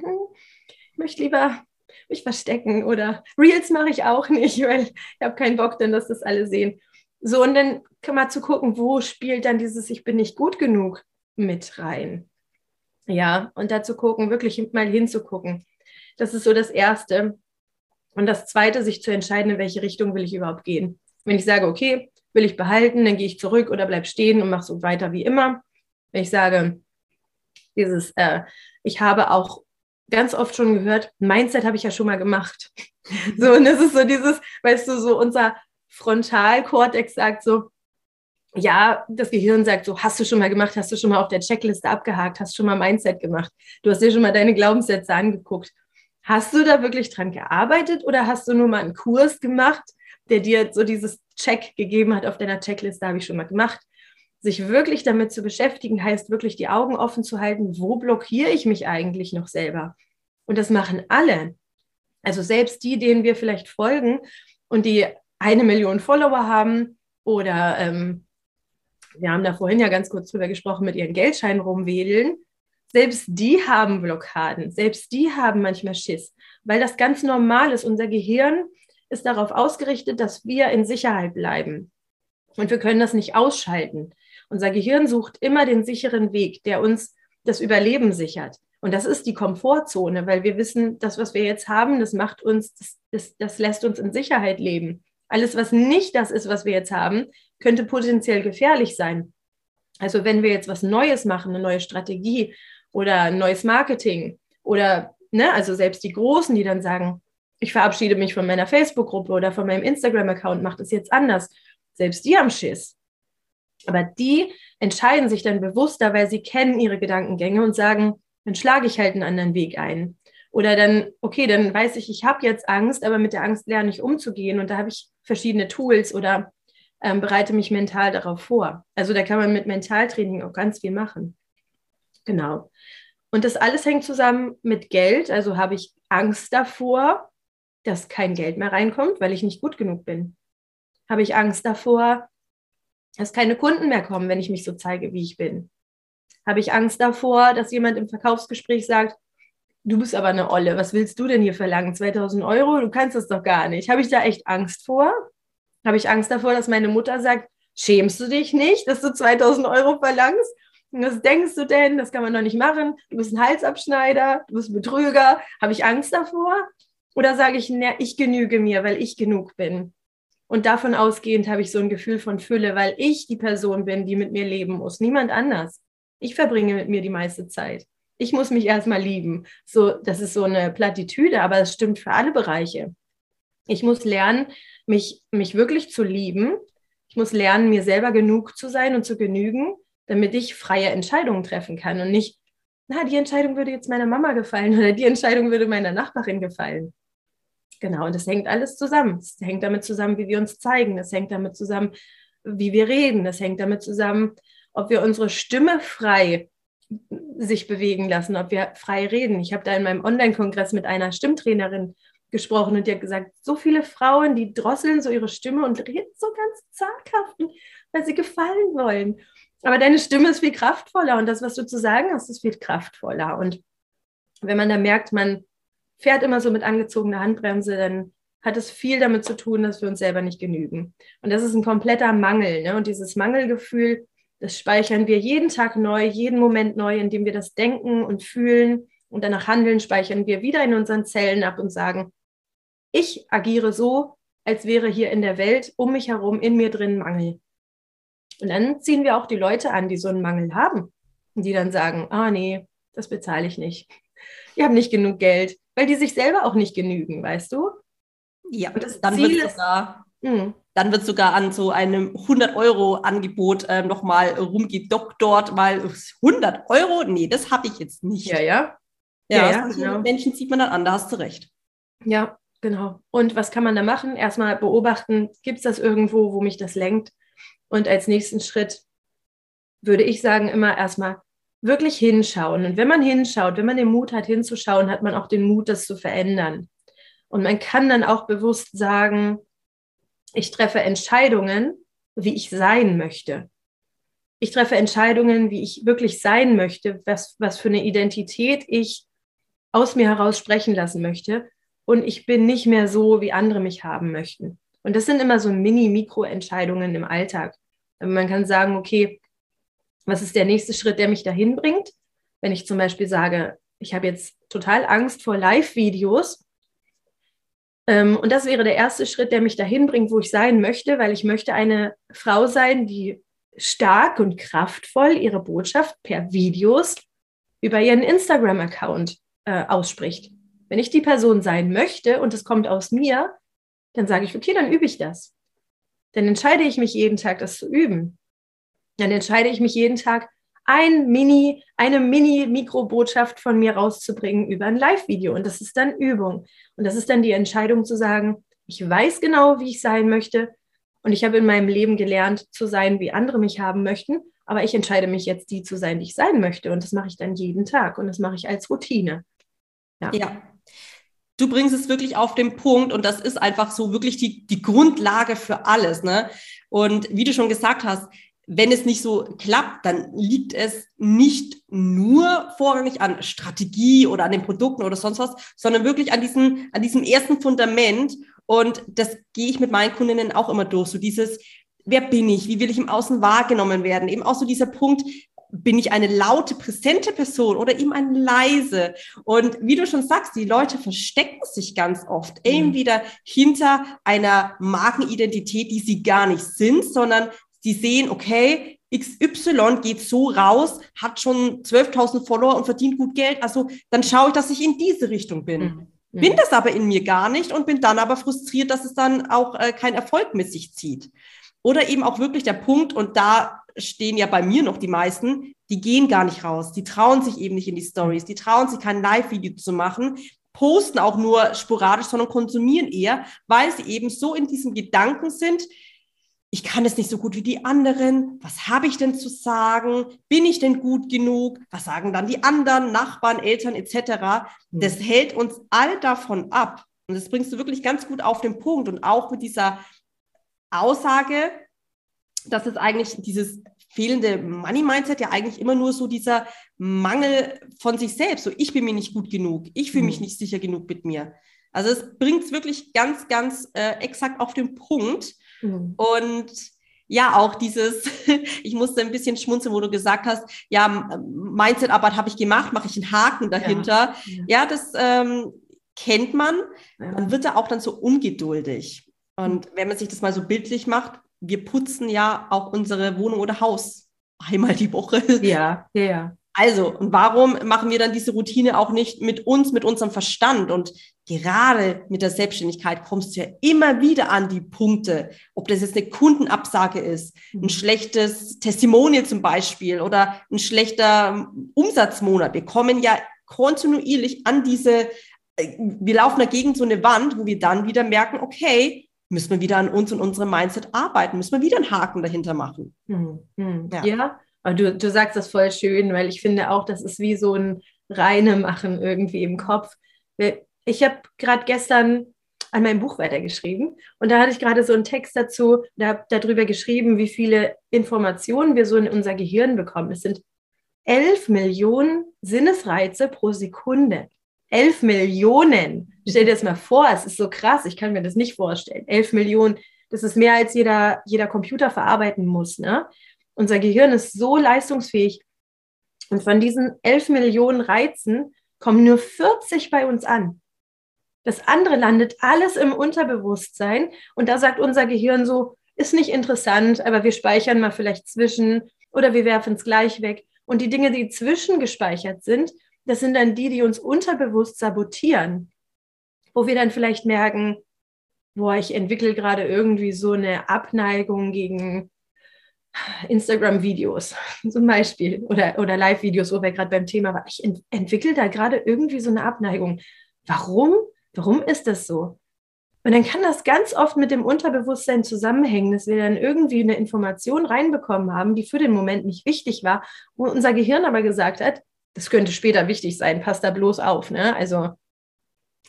ich möchte lieber mich verstecken oder Reels mache ich auch nicht, weil ich habe keinen Bock dann, dass das alle sehen. So, und dann kann man zu gucken, wo spielt dann dieses Ich bin nicht gut genug mit rein. Ja, und dazu gucken, wirklich mal hinzugucken. Das ist so das Erste. Und das Zweite, sich zu entscheiden, in welche Richtung will ich überhaupt gehen. Wenn ich sage, okay, will ich behalten, dann gehe ich zurück oder bleib stehen und mache so weiter wie immer. Wenn ich sage, dieses, äh, ich habe auch ganz oft schon gehört, Mindset habe ich ja schon mal gemacht. so, und das ist so dieses, weißt du, so unser Frontalkortex sagt so, ja, das Gehirn sagt so, hast du schon mal gemacht, hast du schon mal auf der Checkliste abgehakt, hast schon mal Mindset gemacht, du hast dir schon mal deine Glaubenssätze angeguckt. Hast du da wirklich dran gearbeitet oder hast du nur mal einen Kurs gemacht, der dir so dieses Check gegeben hat auf deiner Checkliste, habe ich schon mal gemacht? Sich wirklich damit zu beschäftigen, heißt wirklich die Augen offen zu halten, wo blockiere ich mich eigentlich noch selber? Und das machen alle. Also selbst die, denen wir vielleicht folgen und die eine Million Follower haben oder ähm, wir haben da vorhin ja ganz kurz drüber gesprochen, mit ihren Geldscheinen rumwedeln, selbst die haben Blockaden, selbst die haben manchmal Schiss, weil das ganz normal ist. Unser Gehirn ist darauf ausgerichtet, dass wir in Sicherheit bleiben. Und wir können das nicht ausschalten. Unser Gehirn sucht immer den sicheren Weg, der uns das Überleben sichert. Und das ist die Komfortzone, weil wir wissen, das, was wir jetzt haben, das macht uns, das, das, das lässt uns in Sicherheit leben. Alles, was nicht das ist, was wir jetzt haben, könnte potenziell gefährlich sein. Also wenn wir jetzt was Neues machen, eine neue Strategie oder neues Marketing oder, ne, also selbst die Großen, die dann sagen, ich verabschiede mich von meiner Facebook-Gruppe oder von meinem Instagram-Account, mache das jetzt anders. Selbst die haben Schiss. Aber die entscheiden sich dann bewusster, weil sie kennen ihre Gedankengänge und sagen, dann schlage ich halt einen anderen Weg ein. Oder dann, okay, dann weiß ich, ich habe jetzt Angst, aber mit der Angst lerne ich umzugehen und da habe ich verschiedene Tools oder ähm, bereite mich mental darauf vor. Also da kann man mit Mentaltraining auch ganz viel machen. Genau. Und das alles hängt zusammen mit Geld. Also habe ich Angst davor, dass kein Geld mehr reinkommt, weil ich nicht gut genug bin. Habe ich Angst davor, dass keine Kunden mehr kommen, wenn ich mich so zeige, wie ich bin. Habe ich Angst davor, dass jemand im Verkaufsgespräch sagt, du bist aber eine Olle, was willst du denn hier verlangen? 2000 Euro? Du kannst das doch gar nicht. Habe ich da echt Angst vor? Habe ich Angst davor, dass meine Mutter sagt, schämst du dich nicht, dass du 2000 Euro verlangst? Was denkst du denn? Das kann man doch nicht machen. Du bist ein Halsabschneider, du bist ein Betrüger. Habe ich Angst davor? Oder sage ich, na, ich genüge mir, weil ich genug bin? Und davon ausgehend habe ich so ein Gefühl von Fülle, weil ich die Person bin, die mit mir leben muss. Niemand anders. Ich verbringe mit mir die meiste Zeit ich muss mich erstmal lieben. So, das ist so eine Plattitüde, aber es stimmt für alle Bereiche. Ich muss lernen, mich, mich wirklich zu lieben. Ich muss lernen, mir selber genug zu sein und zu genügen, damit ich freie Entscheidungen treffen kann und nicht, na, die Entscheidung würde jetzt meiner Mama gefallen oder die Entscheidung würde meiner Nachbarin gefallen. Genau, und das hängt alles zusammen. Das hängt damit zusammen, wie wir uns zeigen. Das hängt damit zusammen, wie wir reden. Das hängt damit zusammen, ob wir unsere Stimme frei sich bewegen lassen, ob wir frei reden. Ich habe da in meinem Online-Kongress mit einer Stimmtrainerin gesprochen und die hat gesagt, so viele Frauen, die drosseln so ihre Stimme und reden so ganz zaghaft, weil sie gefallen wollen. Aber deine Stimme ist viel kraftvoller und das, was du zu sagen hast, ist viel kraftvoller. Und wenn man da merkt, man fährt immer so mit angezogener Handbremse, dann hat es viel damit zu tun, dass wir uns selber nicht genügen. Und das ist ein kompletter Mangel. Ne? Und dieses Mangelgefühl das speichern wir jeden Tag neu, jeden Moment neu, indem wir das denken und fühlen und danach handeln, speichern wir wieder in unseren Zellen ab und sagen, ich agiere so, als wäre hier in der Welt um mich herum in mir drin Mangel. Und dann ziehen wir auch die Leute an, die so einen Mangel haben und die dann sagen, ah nee, das bezahle ich nicht. Ich habe nicht genug Geld, weil die sich selber auch nicht genügen, weißt du? Ja, und das dann Ziel ist da Mhm. Dann wird sogar an so einem 100-Euro-Angebot ähm, nochmal rumgedoktort, weil 100 Euro? Nee, das habe ich jetzt nicht. Ja, ja. Ja, ja, ja genau. Menschen sieht man dann an, da hast du recht. Ja, genau. Und was kann man da machen? Erstmal beobachten, gibt es das irgendwo, wo mich das lenkt? Und als nächsten Schritt würde ich sagen, immer erstmal wirklich hinschauen. Und wenn man hinschaut, wenn man den Mut hat, hinzuschauen, hat man auch den Mut, das zu verändern. Und man kann dann auch bewusst sagen, ich treffe Entscheidungen, wie ich sein möchte. Ich treffe Entscheidungen, wie ich wirklich sein möchte, was, was für eine Identität ich aus mir heraus sprechen lassen möchte. Und ich bin nicht mehr so, wie andere mich haben möchten. Und das sind immer so Mini-Mikro-Entscheidungen im Alltag. Man kann sagen, okay, was ist der nächste Schritt, der mich dahin bringt? Wenn ich zum Beispiel sage, ich habe jetzt total Angst vor Live-Videos. Ähm, und das wäre der erste Schritt, der mich dahin bringt, wo ich sein möchte, weil ich möchte eine Frau sein, die stark und kraftvoll ihre Botschaft per Videos über ihren Instagram-Account äh, ausspricht. Wenn ich die Person sein möchte und es kommt aus mir, dann sage ich, okay, dann übe ich das. Dann entscheide ich mich jeden Tag, das zu üben. Dann entscheide ich mich jeden Tag, ein Mini, eine Mini-Mikrobotschaft von mir rauszubringen über ein Live-Video. Und das ist dann Übung. Und das ist dann die Entscheidung zu sagen, ich weiß genau, wie ich sein möchte. Und ich habe in meinem Leben gelernt, zu sein, wie andere mich haben möchten. Aber ich entscheide mich jetzt, die zu sein, die ich sein möchte. Und das mache ich dann jeden Tag. Und das mache ich als Routine. Ja. ja. Du bringst es wirklich auf den Punkt und das ist einfach so wirklich die, die Grundlage für alles. Ne? Und wie du schon gesagt hast, wenn es nicht so klappt, dann liegt es nicht nur vorrangig an Strategie oder an den Produkten oder sonst was, sondern wirklich an diesem, an diesem ersten Fundament. Und das gehe ich mit meinen Kundinnen auch immer durch. So dieses, wer bin ich? Wie will ich im Außen wahrgenommen werden? Eben auch so dieser Punkt, bin ich eine laute, präsente Person oder eben ein leise? Und wie du schon sagst, die Leute verstecken sich ganz oft mhm. entweder hinter einer Markenidentität, die sie gar nicht sind, sondern sie sehen, okay, XY geht so raus, hat schon 12.000 Follower und verdient gut Geld. Also dann schaue ich, dass ich in diese Richtung bin. Mhm. Bin das aber in mir gar nicht und bin dann aber frustriert, dass es dann auch äh, kein Erfolg mit sich zieht. Oder eben auch wirklich der Punkt, und da stehen ja bei mir noch die meisten, die gehen gar nicht raus. Die trauen sich eben nicht in die Stories. Die trauen sich kein Live-Video zu machen, posten auch nur sporadisch, sondern konsumieren eher, weil sie eben so in diesem Gedanken sind, ich kann es nicht so gut wie die anderen. Was habe ich denn zu sagen? Bin ich denn gut genug? Was sagen dann die anderen, Nachbarn, Eltern etc.? Hm. Das hält uns all davon ab. Und das bringst du wirklich ganz gut auf den Punkt. Und auch mit dieser Aussage, dass es eigentlich dieses fehlende Money-Mindset ja eigentlich immer nur so dieser Mangel von sich selbst. So, ich bin mir nicht gut genug. Ich fühle mich hm. nicht sicher genug mit mir. Also es bringt es wirklich ganz, ganz äh, exakt auf den Punkt. Mhm. Und ja, auch dieses, ich musste ein bisschen schmunzeln, wo du gesagt hast, ja, Mindset-Arbeit habe ich gemacht, mache ich einen Haken dahinter. Ja, ja das ähm, kennt man. Ja. Man wird da auch dann so ungeduldig. Und mhm. wenn man sich das mal so bildlich macht, wir putzen ja auch unsere Wohnung oder Haus einmal die Woche. Ja, ja. Also, und warum machen wir dann diese Routine auch nicht mit uns, mit unserem Verstand? Und gerade mit der Selbstständigkeit kommst du ja immer wieder an die Punkte, ob das jetzt eine Kundenabsage ist, ein mhm. schlechtes Testimonial zum Beispiel oder ein schlechter Umsatzmonat. Wir kommen ja kontinuierlich an diese, äh, wir laufen dagegen so eine Wand, wo wir dann wieder merken, okay, müssen wir wieder an uns und unserem Mindset arbeiten, müssen wir wieder einen Haken dahinter machen. Hm, hm. Ja. ja. Aber du, du sagst das voll schön, weil ich finde auch, das ist wie so ein reine Machen irgendwie im Kopf. Ich habe gerade gestern an meinem Buch weitergeschrieben und da hatte ich gerade so einen Text dazu, da, darüber geschrieben, wie viele Informationen wir so in unser Gehirn bekommen. Es sind elf Millionen Sinnesreize pro Sekunde. Elf Millionen. Stell dir das mal vor, es ist so krass, ich kann mir das nicht vorstellen. Elf Millionen, das ist mehr als jeder, jeder Computer verarbeiten muss. Ne? Unser Gehirn ist so leistungsfähig. Und von diesen 11 Millionen Reizen kommen nur 40 bei uns an. Das andere landet alles im Unterbewusstsein. Und da sagt unser Gehirn so, ist nicht interessant, aber wir speichern mal vielleicht zwischen oder wir werfen es gleich weg. Und die Dinge, die zwischengespeichert sind, das sind dann die, die uns unterbewusst sabotieren. Wo wir dann vielleicht merken, boah, ich entwickle gerade irgendwie so eine Abneigung gegen Instagram-Videos zum Beispiel oder, oder Live-Videos, wo wir gerade beim Thema waren. Ich ent entwickle da gerade irgendwie so eine Abneigung. Warum? Warum ist das so? Und dann kann das ganz oft mit dem Unterbewusstsein zusammenhängen, dass wir dann irgendwie eine Information reinbekommen haben, die für den Moment nicht wichtig war, wo unser Gehirn aber gesagt hat, das könnte später wichtig sein, passt da bloß auf. Ne? Also,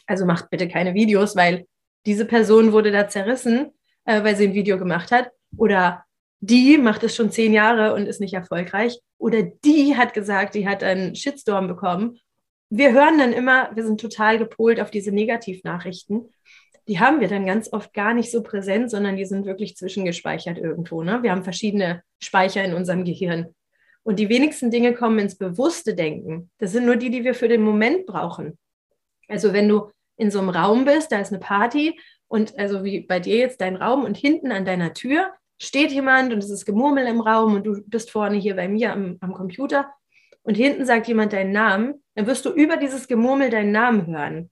also macht bitte keine Videos, weil diese Person wurde da zerrissen, äh, weil sie ein Video gemacht hat. Oder die macht es schon zehn Jahre und ist nicht erfolgreich. Oder die hat gesagt, die hat einen Shitstorm bekommen. Wir hören dann immer, wir sind total gepolt auf diese Negativnachrichten. Die haben wir dann ganz oft gar nicht so präsent, sondern die sind wirklich zwischengespeichert irgendwo. Ne? Wir haben verschiedene Speicher in unserem Gehirn. Und die wenigsten Dinge kommen ins bewusste Denken. Das sind nur die, die wir für den Moment brauchen. Also wenn du in so einem Raum bist, da ist eine Party und also wie bei dir jetzt dein Raum und hinten an deiner Tür steht jemand und es ist Gemurmel im Raum und du bist vorne hier bei mir am, am Computer und hinten sagt jemand deinen Namen, dann wirst du über dieses Gemurmel deinen Namen hören.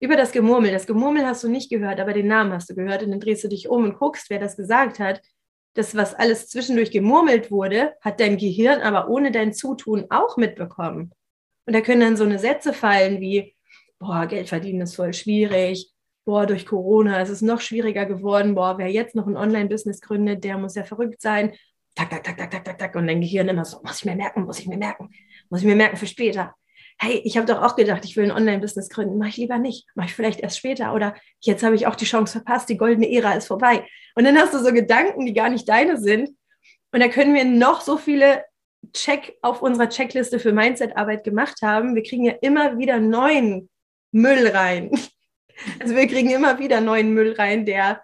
Über das Gemurmel. Das Gemurmel hast du nicht gehört, aber den Namen hast du gehört und dann drehst du dich um und guckst, wer das gesagt hat. Das, was alles zwischendurch gemurmelt wurde, hat dein Gehirn aber ohne dein Zutun auch mitbekommen. Und da können dann so eine Sätze fallen wie, boah, Geld verdienen ist voll schwierig, boah, durch Corona ist es noch schwieriger geworden, boah, wer jetzt noch ein Online-Business gründet, der muss ja verrückt sein. Tak, tak, tak, tak, tak, tak, tak. Und dein Gehirn immer so, muss ich mir merken, muss ich mir merken, muss ich mir merken für später. Hey, ich habe doch auch gedacht, ich will ein Online-Business gründen. Mache ich lieber nicht. Mache ich vielleicht erst später. Oder jetzt habe ich auch die Chance verpasst, die goldene Ära ist vorbei. Und dann hast du so Gedanken, die gar nicht deine sind. Und da können wir noch so viele Check auf unserer Checkliste für Mindset-Arbeit gemacht haben. Wir kriegen ja immer wieder neuen Müll rein. Also wir kriegen immer wieder neuen Müll rein, der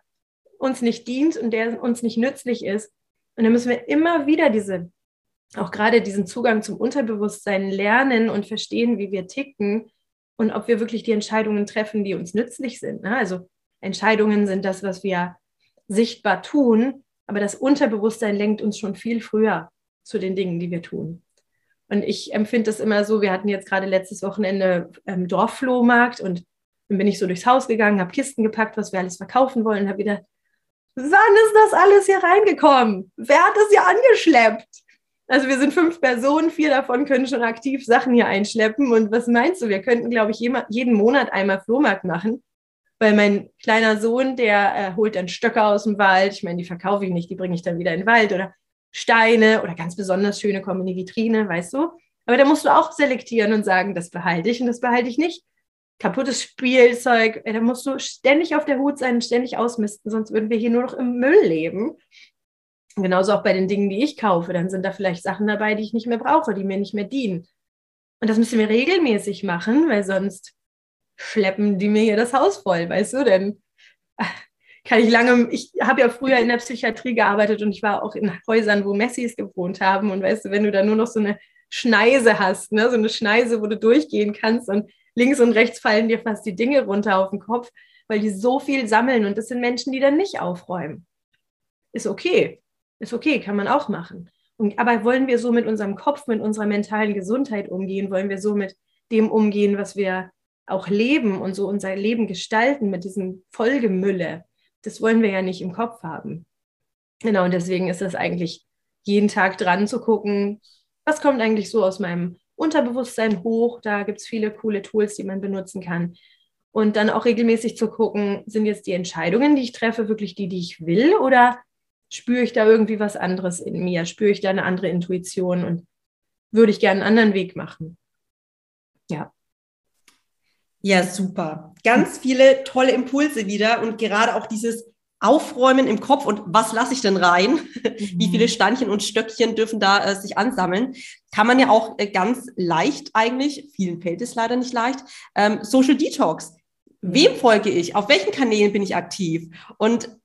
uns nicht dient und der uns nicht nützlich ist. Und dann müssen wir immer wieder diese, auch gerade diesen Zugang zum Unterbewusstsein lernen und verstehen, wie wir ticken und ob wir wirklich die Entscheidungen treffen, die uns nützlich sind. Ne? Also Entscheidungen sind das, was wir sichtbar tun, aber das Unterbewusstsein lenkt uns schon viel früher zu den Dingen, die wir tun. Und ich empfinde das immer so, wir hatten jetzt gerade letztes Wochenende ähm, Dorfflohmarkt und dann bin ich so durchs Haus gegangen, habe Kisten gepackt, was wir alles verkaufen wollen, habe wieder, wann ist das alles hier reingekommen? Wer hat das hier angeschleppt? Also wir sind fünf Personen, vier davon können schon aktiv Sachen hier einschleppen. Und was meinst du? Wir könnten, glaube ich, jeden Monat einmal Flohmarkt machen, weil mein kleiner Sohn, der äh, holt dann Stöcke aus dem Wald. Ich meine, die verkaufe ich nicht, die bringe ich dann wieder in den Wald oder Steine oder ganz besonders schöne kommen in die Vitrine, weißt du? Aber da musst du auch selektieren und sagen, das behalte ich und das behalte ich nicht kaputtes Spielzeug. Da musst du ständig auf der Hut sein ständig ausmisten, sonst würden wir hier nur noch im Müll leben. Genauso auch bei den Dingen, die ich kaufe. Dann sind da vielleicht Sachen dabei, die ich nicht mehr brauche, die mir nicht mehr dienen. Und das müssen wir regelmäßig machen, weil sonst schleppen die mir hier das Haus voll, weißt du? Denn ah, kann ich lange, ich habe ja früher in der Psychiatrie gearbeitet und ich war auch in Häusern, wo Messis gewohnt haben. Und weißt du, wenn du da nur noch so eine Schneise hast, ne? so eine Schneise, wo du durchgehen kannst und links und rechts fallen dir fast die Dinge runter auf den Kopf, weil die so viel sammeln und das sind Menschen, die dann nicht aufräumen. Ist okay. Ist okay, kann man auch machen. Und, aber wollen wir so mit unserem Kopf, mit unserer mentalen Gesundheit umgehen? Wollen wir so mit dem umgehen, was wir auch leben und so unser Leben gestalten mit diesem Folgemülle? Das wollen wir ja nicht im Kopf haben. Genau, und deswegen ist es eigentlich jeden Tag dran zu gucken, was kommt eigentlich so aus meinem Unterbewusstsein hoch. Da gibt es viele coole Tools, die man benutzen kann. Und dann auch regelmäßig zu gucken, sind jetzt die Entscheidungen, die ich treffe, wirklich die, die ich will? Oder spüre ich da irgendwie was anderes in mir? Spüre ich da eine andere Intuition und würde ich gerne einen anderen Weg machen? Ja. Ja, super. Ganz viele tolle Impulse wieder und gerade auch dieses Aufräumen im Kopf und was lasse ich denn rein? Mhm. Wie viele Steinchen und Stöckchen dürfen da äh, sich ansammeln? Kann man ja auch äh, ganz leicht eigentlich, vielen fällt es leider nicht leicht, ähm, Social Detox. Mhm. Wem folge ich? Auf welchen Kanälen bin ich aktiv? Und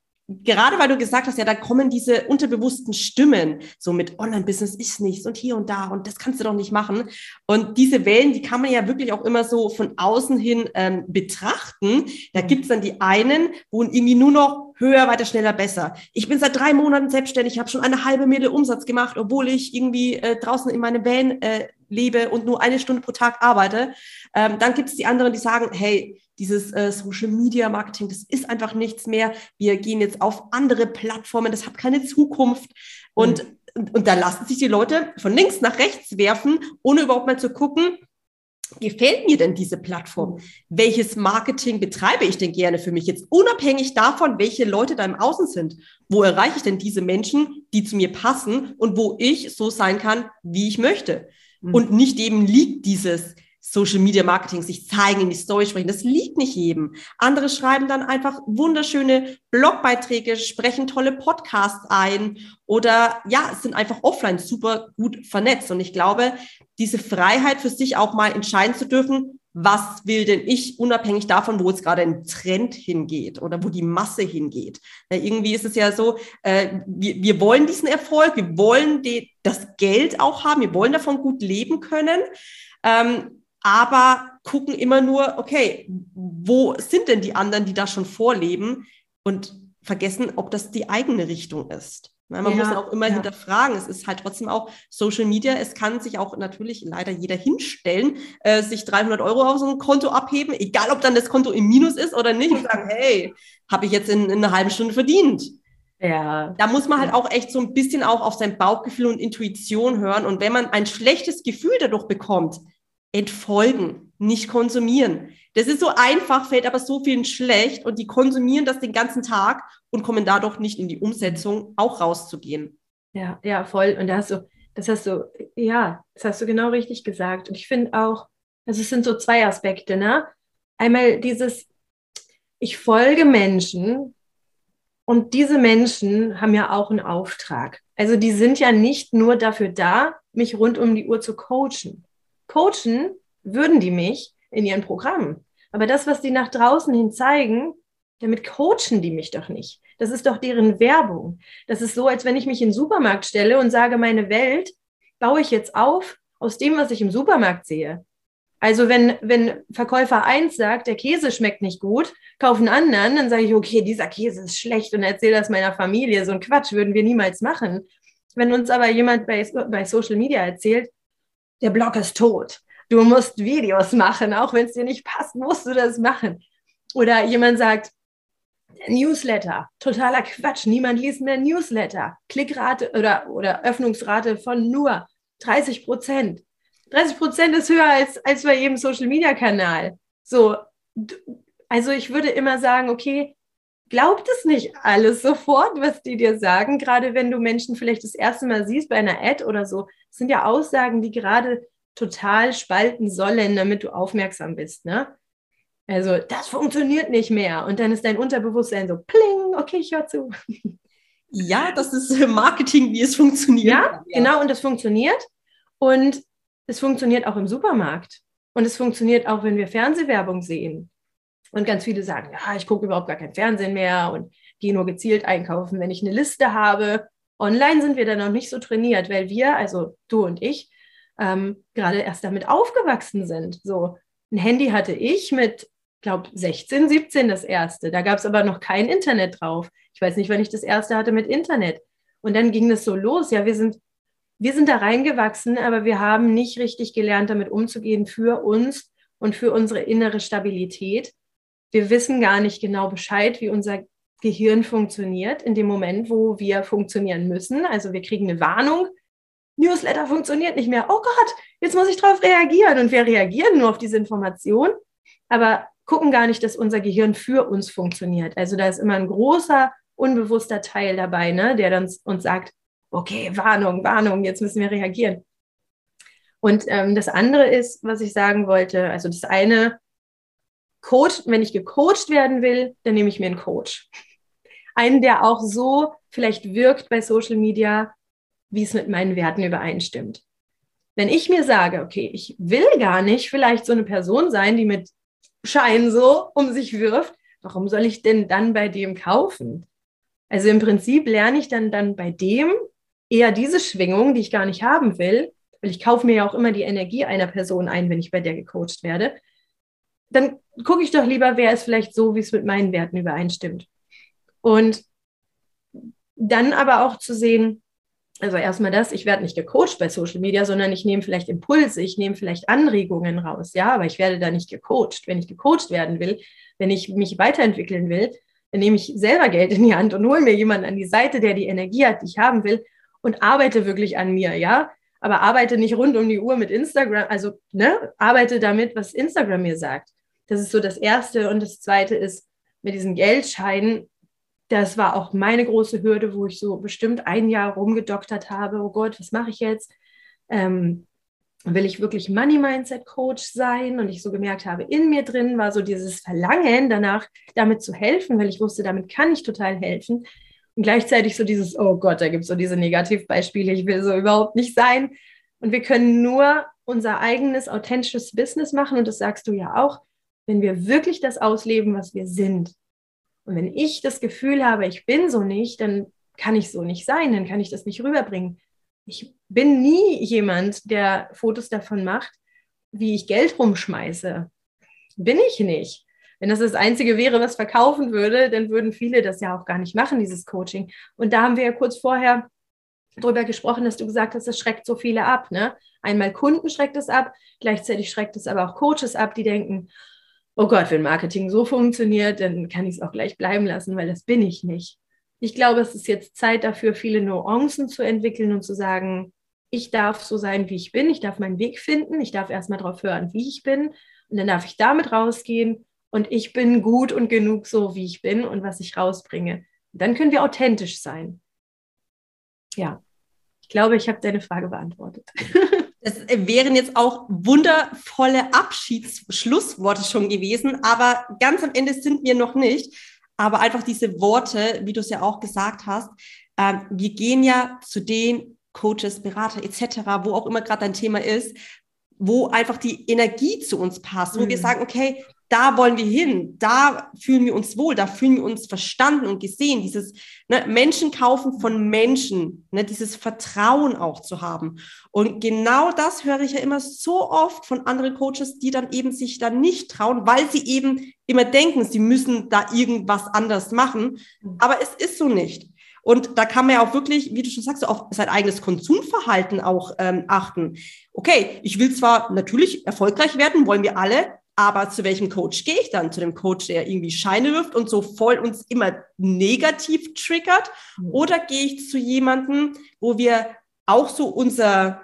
gerade weil du gesagt hast, ja, da kommen diese unterbewussten Stimmen, so mit Online-Business ist nichts und hier und da und das kannst du doch nicht machen. Und diese Wellen, die kann man ja wirklich auch immer so von außen hin ähm, betrachten. Da mhm. gibt's dann die einen, wo irgendwie nur noch höher, weiter, schneller, besser. Ich bin seit drei Monaten selbstständig, habe schon eine halbe Mille Umsatz gemacht, obwohl ich irgendwie äh, draußen in meinem Van äh, lebe und nur eine Stunde pro Tag arbeite. Ähm, dann gibt es die anderen, die sagen, hey, dieses äh, Social Media Marketing, das ist einfach nichts mehr. Wir gehen jetzt auf andere Plattformen, das hat keine Zukunft. Und, mhm. und, und da lassen sich die Leute von links nach rechts werfen, ohne überhaupt mal zu gucken, gefällt mir denn diese Plattform? Welches Marketing betreibe ich denn gerne für mich jetzt, unabhängig davon, welche Leute da im Außen sind? Wo erreiche ich denn diese Menschen, die zu mir passen und wo ich so sein kann, wie ich möchte? Mhm. Und nicht eben liegt dieses Social Media Marketing, sich zeigen, in die Story sprechen. Das liegt nicht jedem. Andere schreiben dann einfach wunderschöne Blogbeiträge, sprechen tolle Podcasts ein oder ja, sind einfach offline super gut vernetzt. Und ich glaube, diese Freiheit für sich auch mal entscheiden zu dürfen, was will denn ich, unabhängig davon, wo es gerade ein Trend hingeht oder wo die Masse hingeht. Ja, irgendwie ist es ja so, äh, wir, wir wollen diesen Erfolg, wir wollen die, das Geld auch haben, wir wollen davon gut leben können. Ähm, aber gucken immer nur, okay, wo sind denn die anderen, die da schon vorleben und vergessen, ob das die eigene Richtung ist. Man ja, muss auch immer ja. hinterfragen. Es ist halt trotzdem auch Social Media. Es kann sich auch natürlich leider jeder hinstellen, äh, sich 300 Euro auf so ein Konto abheben, egal ob dann das Konto im Minus ist oder nicht, und sagen, hey, habe ich jetzt in, in einer halben Stunde verdient. Ja. Da muss man halt auch echt so ein bisschen auch auf sein Bauchgefühl und Intuition hören. Und wenn man ein schlechtes Gefühl dadurch bekommt, entfolgen, nicht konsumieren. Das ist so einfach, fällt aber so vielen schlecht und die konsumieren das den ganzen Tag und kommen dadurch nicht in die Umsetzung, auch rauszugehen. Ja, ja, voll. Und da hast du, das hast du, ja, das hast du genau richtig gesagt. Und ich finde auch, also es sind so zwei Aspekte, ne? Einmal dieses, ich folge Menschen und diese Menschen haben ja auch einen Auftrag. Also die sind ja nicht nur dafür da, mich rund um die Uhr zu coachen coachen würden die mich in ihren Programmen. Aber das, was die nach draußen hin zeigen, damit coachen die mich doch nicht. Das ist doch deren Werbung. Das ist so, als wenn ich mich in den Supermarkt stelle und sage, meine Welt baue ich jetzt auf aus dem, was ich im Supermarkt sehe. Also wenn, wenn Verkäufer 1 sagt, der Käse schmeckt nicht gut, kaufen anderen, dann sage ich, okay, dieser Käse ist schlecht und erzähle das meiner Familie. So ein Quatsch würden wir niemals machen. Wenn uns aber jemand bei, bei Social Media erzählt, der Blog ist tot. Du musst Videos machen, auch wenn es dir nicht passt, musst du das machen. Oder jemand sagt, Newsletter, totaler Quatsch, niemand liest mehr Newsletter. Klickrate oder, oder Öffnungsrate von nur 30 Prozent. 30 Prozent ist höher als, als bei jedem Social Media Kanal. So, also ich würde immer sagen, okay, glaubt es nicht alles sofort, was die dir sagen, gerade wenn du Menschen vielleicht das erste Mal siehst bei einer Ad oder so. Das sind ja Aussagen, die gerade total spalten sollen, damit du aufmerksam bist. Ne? Also, das funktioniert nicht mehr. Und dann ist dein Unterbewusstsein so, pling, okay, ich höre zu. Ja, das ist Marketing, wie es funktioniert. Ja, ja, genau, und das funktioniert. Und es funktioniert auch im Supermarkt. Und es funktioniert auch, wenn wir Fernsehwerbung sehen. Und ganz viele sagen, ja, ich gucke überhaupt gar kein Fernsehen mehr und gehe nur gezielt einkaufen, wenn ich eine Liste habe. Online sind wir dann noch nicht so trainiert, weil wir, also du und ich, ähm, gerade erst damit aufgewachsen sind. So ein Handy hatte ich mit, glaube 16, 17 das erste. Da gab es aber noch kein Internet drauf. Ich weiß nicht, wann ich das erste hatte mit Internet. Und dann ging das so los. Ja, wir sind, wir sind da reingewachsen, aber wir haben nicht richtig gelernt, damit umzugehen für uns und für unsere innere Stabilität wir wissen gar nicht genau Bescheid, wie unser Gehirn funktioniert in dem Moment, wo wir funktionieren müssen. Also wir kriegen eine Warnung, Newsletter funktioniert nicht mehr. Oh Gott, jetzt muss ich darauf reagieren. Und wir reagieren nur auf diese Information, aber gucken gar nicht, dass unser Gehirn für uns funktioniert. Also da ist immer ein großer, unbewusster Teil dabei, ne, der dann uns sagt, okay, Warnung, Warnung, jetzt müssen wir reagieren. Und ähm, das andere ist, was ich sagen wollte, also das eine Coach, wenn ich gecoacht werden will, dann nehme ich mir einen Coach. Einen, der auch so vielleicht wirkt bei Social Media, wie es mit meinen Werten übereinstimmt. Wenn ich mir sage, okay, ich will gar nicht vielleicht so eine Person sein, die mit Schein so um sich wirft, warum soll ich denn dann bei dem kaufen? Also im Prinzip lerne ich dann, dann bei dem eher diese Schwingung, die ich gar nicht haben will, weil ich kaufe mir ja auch immer die Energie einer Person ein, wenn ich bei der gecoacht werde dann gucke ich doch lieber, wer ist vielleicht so, wie es mit meinen Werten übereinstimmt. Und dann aber auch zu sehen, also erstmal das, ich werde nicht gecoacht bei Social Media, sondern ich nehme vielleicht Impulse, ich nehme vielleicht Anregungen raus, ja, aber ich werde da nicht gecoacht. Wenn ich gecoacht werden will, wenn ich mich weiterentwickeln will, dann nehme ich selber Geld in die Hand und hole mir jemanden an die Seite, der die Energie hat, die ich haben will und arbeite wirklich an mir, ja. Aber arbeite nicht rund um die Uhr mit Instagram, also ne, arbeite damit, was Instagram mir sagt. Das ist so das Erste. Und das Zweite ist mit diesen Geldscheinen, das war auch meine große Hürde, wo ich so bestimmt ein Jahr rumgedoktert habe. Oh Gott, was mache ich jetzt? Ähm, will ich wirklich Money Mindset Coach sein? Und ich so gemerkt habe, in mir drin war so dieses Verlangen danach, damit zu helfen, weil ich wusste, damit kann ich total helfen. Und gleichzeitig so dieses, oh Gott, da gibt es so diese Negativbeispiele, ich will so überhaupt nicht sein. Und wir können nur unser eigenes authentisches Business machen. Und das sagst du ja auch, wenn wir wirklich das ausleben, was wir sind. Und wenn ich das Gefühl habe, ich bin so nicht, dann kann ich so nicht sein, dann kann ich das nicht rüberbringen ich bin nie jemand, der Fotos davon macht, wie ich Geld rumschmeiße. Bin ich nicht. Wenn das das Einzige wäre, was verkaufen würde, dann würden viele das ja auch gar nicht machen, dieses Coaching. Und da haben wir ja kurz vorher drüber gesprochen, dass du gesagt hast, das schreckt so viele ab. Ne? Einmal Kunden schreckt es ab, gleichzeitig schreckt es aber auch Coaches ab, die denken, oh Gott, wenn Marketing so funktioniert, dann kann ich es auch gleich bleiben lassen, weil das bin ich nicht. Ich glaube, es ist jetzt Zeit dafür, viele Nuancen zu entwickeln und zu sagen, ich darf so sein, wie ich bin, ich darf meinen Weg finden, ich darf erstmal darauf hören, wie ich bin und dann darf ich damit rausgehen und ich bin gut und genug so, wie ich bin und was ich rausbringe. dann können wir authentisch sein. Ja, ich glaube, ich habe deine Frage beantwortet. Das wären jetzt auch wundervolle Abschiedsschlussworte schon gewesen, aber ganz am Ende sind wir noch nicht aber einfach diese Worte, wie du es ja auch gesagt hast, äh, wir gehen ja zu den Coaches, Berater etc., wo auch immer gerade dein Thema ist, wo einfach die Energie zu uns passt, wo mhm. wir sagen, okay, da wollen wir hin, da fühlen wir uns wohl, da fühlen wir uns verstanden und gesehen. Dieses ne, Menschen kaufen von Menschen, ne, dieses Vertrauen auch zu haben. Und genau das höre ich ja immer so oft von anderen Coaches, die dann eben sich da nicht trauen, weil sie eben immer denken, sie müssen da irgendwas anders machen. Mhm. Aber es ist so nicht. Und da kann man ja auch wirklich, wie du schon sagst, auf sein eigenes Konsumverhalten auch ähm, achten. Okay, ich will zwar natürlich erfolgreich werden, wollen wir alle, aber zu welchem Coach gehe ich dann? Zu dem Coach, der irgendwie Scheine wirft und so voll uns immer negativ triggert? Mhm. Oder gehe ich zu jemandem, wo wir auch so unser,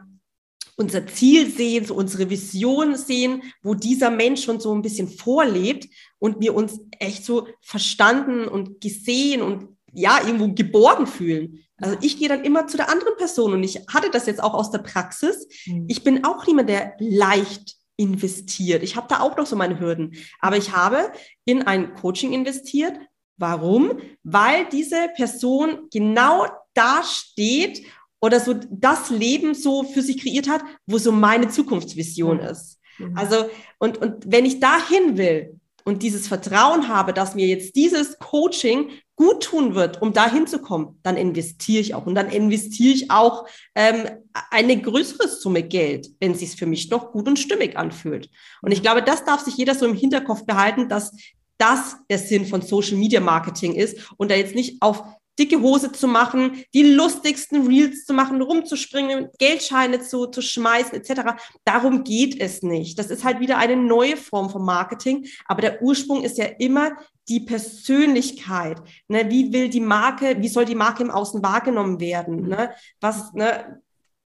unser Ziel sehen, so unsere Vision sehen, wo dieser Mensch schon so ein bisschen vorlebt und wir uns echt so verstanden und gesehen und ja, irgendwo geborgen fühlen. Also ich gehe dann immer zu der anderen Person und ich hatte das jetzt auch aus der Praxis. Mhm. Ich bin auch niemand, der leicht investiert. Ich habe da auch noch so meine Hürden. Aber ich habe in ein Coaching investiert. Warum? Weil diese Person genau da steht oder so das Leben so für sich kreiert hat, wo so meine Zukunftsvision mhm. ist. Mhm. Also, und, und wenn ich dahin will und dieses Vertrauen habe, dass mir jetzt dieses Coaching gut tun wird, um da hinzukommen, dann investiere ich auch. Und dann investiere ich auch ähm, eine größere Summe Geld, wenn es sich für mich noch gut und stimmig anfühlt. Und ich glaube, das darf sich jeder so im Hinterkopf behalten, dass das der Sinn von Social Media Marketing ist und da jetzt nicht auf dicke Hose zu machen, die lustigsten Reels zu machen, rumzuspringen, Geldscheine zu, zu schmeißen, etc. Darum geht es nicht. Das ist halt wieder eine neue Form von Marketing. Aber der Ursprung ist ja immer die Persönlichkeit. Ne? Wie will die Marke, wie soll die Marke im Außen wahrgenommen werden? Ne? Was, ne?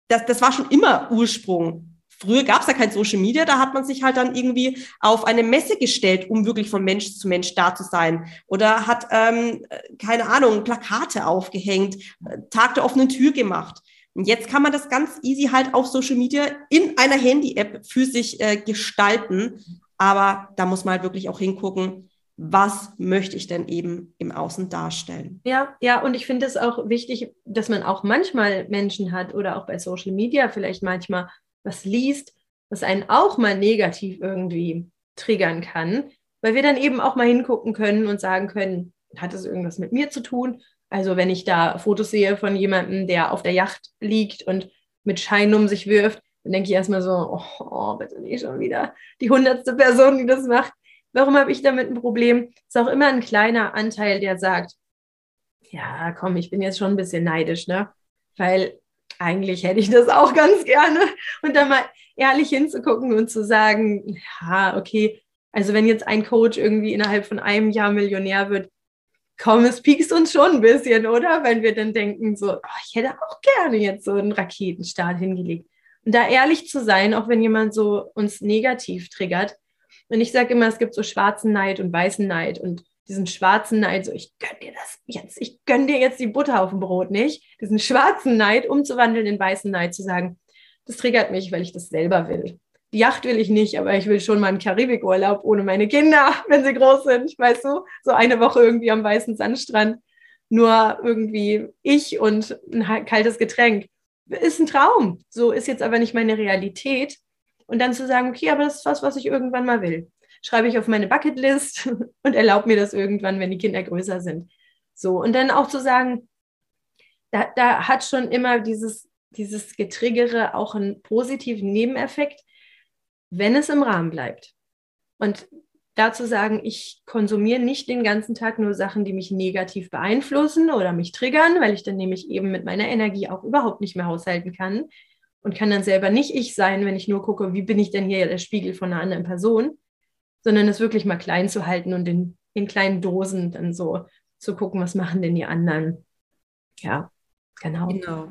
Das, das war schon immer Ursprung Früher gab es ja kein Social Media, da hat man sich halt dann irgendwie auf eine Messe gestellt, um wirklich von Mensch zu Mensch da zu sein. Oder hat, ähm, keine Ahnung, Plakate aufgehängt, Tag der offenen Tür gemacht. Und jetzt kann man das ganz easy halt auf Social Media in einer Handy-App für sich äh, gestalten. Aber da muss man halt wirklich auch hingucken, was möchte ich denn eben im Außen darstellen? Ja, ja, und ich finde es auch wichtig, dass man auch manchmal Menschen hat oder auch bei Social Media vielleicht manchmal was liest, was einen auch mal negativ irgendwie triggern kann, weil wir dann eben auch mal hingucken können und sagen können, hat es irgendwas mit mir zu tun? Also wenn ich da Fotos sehe von jemandem, der auf der Yacht liegt und mit Schein um sich wirft, dann denke ich erstmal so, oh, oh bitte nicht schon wieder die hundertste Person, die das macht. Warum habe ich damit ein Problem? Es ist auch immer ein kleiner Anteil, der sagt, Ja, komm, ich bin jetzt schon ein bisschen neidisch, ne? Weil eigentlich hätte ich das auch ganz gerne. Und da mal ehrlich hinzugucken und zu sagen, ja, okay, also wenn jetzt ein Coach irgendwie innerhalb von einem Jahr Millionär wird, komm, es piekst uns schon ein bisschen, oder? Wenn wir dann denken, so, oh, ich hätte auch gerne jetzt so einen Raketenstart hingelegt. Und da ehrlich zu sein, auch wenn jemand so uns negativ triggert. Und ich sage immer, es gibt so schwarzen Neid und weißen Neid. Und diesen schwarzen Neid, so ich gönn dir das jetzt, ich gönn dir jetzt die Butter auf dem Brot nicht, diesen schwarzen Neid umzuwandeln in weißen Neid, zu sagen, das triggert mich, weil ich das selber will. Die Yacht will ich nicht, aber ich will schon mal einen Karibikurlaub ohne meine Kinder, wenn sie groß sind, weißt du, so eine Woche irgendwie am weißen Sandstrand, nur irgendwie ich und ein kaltes Getränk. Ist ein Traum, so ist jetzt aber nicht meine Realität. Und dann zu sagen, okay, aber das ist was, was ich irgendwann mal will schreibe ich auf meine Bucketlist und erlaube mir das irgendwann, wenn die Kinder größer sind. So, und dann auch zu sagen, da, da hat schon immer dieses, dieses Getriggere auch einen positiven Nebeneffekt, wenn es im Rahmen bleibt. Und dazu sagen, ich konsumiere nicht den ganzen Tag nur Sachen, die mich negativ beeinflussen oder mich triggern, weil ich dann nämlich eben mit meiner Energie auch überhaupt nicht mehr haushalten kann und kann dann selber nicht ich sein, wenn ich nur gucke, wie bin ich denn hier der Spiegel von einer anderen Person, sondern es wirklich mal klein zu halten und in, in kleinen Dosen dann so zu gucken, was machen denn die anderen. Ja, genau. Genau.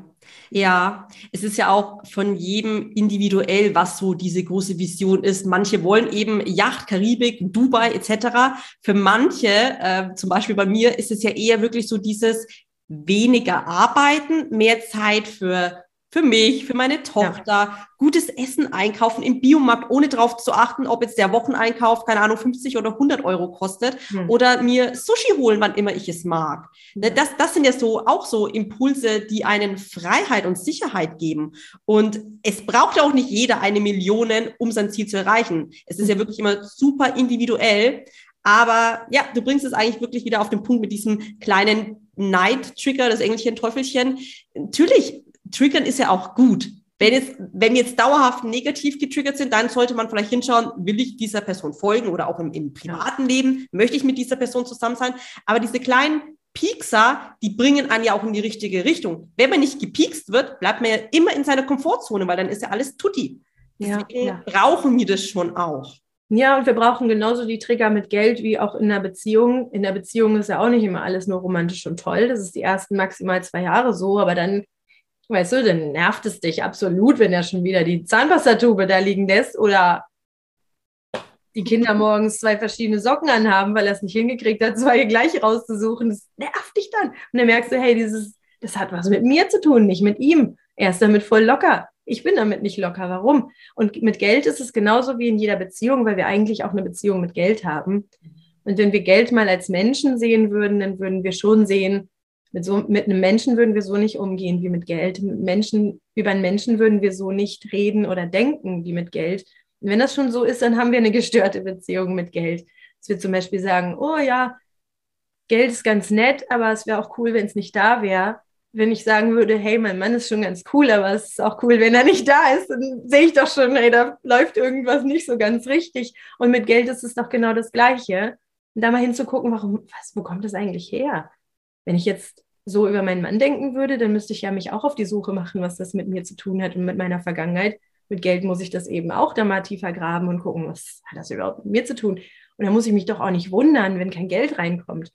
Ja, es ist ja auch von jedem individuell, was so diese große Vision ist. Manche wollen eben Yacht, Karibik, Dubai etc. Für manche, äh, zum Beispiel bei mir, ist es ja eher wirklich so dieses weniger arbeiten, mehr Zeit für für mich, für meine Tochter, ja. gutes Essen einkaufen im Biomarkt, ohne darauf zu achten, ob jetzt der Wocheneinkauf, keine Ahnung, 50 oder 100 Euro kostet mhm. oder mir Sushi holen, wann immer ich es mag. Mhm. Das, das sind ja so auch so Impulse, die einen Freiheit und Sicherheit geben. Und es braucht ja auch nicht jeder eine Million, um sein Ziel zu erreichen. Es ist ja hm. wirklich immer super individuell. Aber ja, du bringst es eigentlich wirklich wieder auf den Punkt mit diesem kleinen Night-Trigger, das englische Teufelchen. Natürlich Triggern ist ja auch gut. Wenn jetzt, wenn jetzt dauerhaft negativ getriggert sind, dann sollte man vielleicht hinschauen, will ich dieser Person folgen oder auch im, im privaten. Leben, möchte ich mit dieser Person zusammen sein. Aber diese kleinen Piekser, die bringen einen ja auch in die richtige Richtung. Wenn man nicht gepiekst wird, bleibt man ja immer in seiner Komfortzone, weil dann ist ja alles tutti. Deswegen ja, ja. brauchen wir das schon auch. Ja, und wir brauchen genauso die Trigger mit Geld wie auch in der Beziehung. In der Beziehung ist ja auch nicht immer alles nur romantisch und toll. Das ist die ersten maximal zwei Jahre so, aber dann Weißt du, dann nervt es dich absolut, wenn er schon wieder die Zahnpastatube da liegen lässt oder die Kinder morgens zwei verschiedene Socken anhaben, weil er es nicht hingekriegt hat, zwei gleich rauszusuchen. Das nervt dich dann. Und dann merkst du, hey, dieses, das hat was mit mir zu tun, nicht mit ihm. Er ist damit voll locker. Ich bin damit nicht locker. Warum? Und mit Geld ist es genauso wie in jeder Beziehung, weil wir eigentlich auch eine Beziehung mit Geld haben. Und wenn wir Geld mal als Menschen sehen würden, dann würden wir schon sehen, mit, so, mit einem Menschen würden wir so nicht umgehen wie mit Geld. Menschen, über einen Menschen würden wir so nicht reden oder denken wie mit Geld. Und wenn das schon so ist, dann haben wir eine gestörte Beziehung mit Geld. Dass wir zum Beispiel sagen, oh ja, Geld ist ganz nett, aber es wäre auch cool, wenn es nicht da wäre. Wenn ich sagen würde, hey, mein Mann ist schon ganz cool, aber es ist auch cool, wenn er nicht da ist, dann sehe ich doch schon, hey, da läuft irgendwas nicht so ganz richtig. Und mit Geld ist es doch genau das Gleiche. Und da mal hinzugucken, warum, was, wo kommt das eigentlich her? Wenn ich jetzt so über meinen Mann denken würde, dann müsste ich ja mich auch auf die Suche machen, was das mit mir zu tun hat und mit meiner Vergangenheit. Mit Geld muss ich das eben auch da mal tiefer graben und gucken, was hat das überhaupt mit mir zu tun. Und da muss ich mich doch auch nicht wundern, wenn kein Geld reinkommt.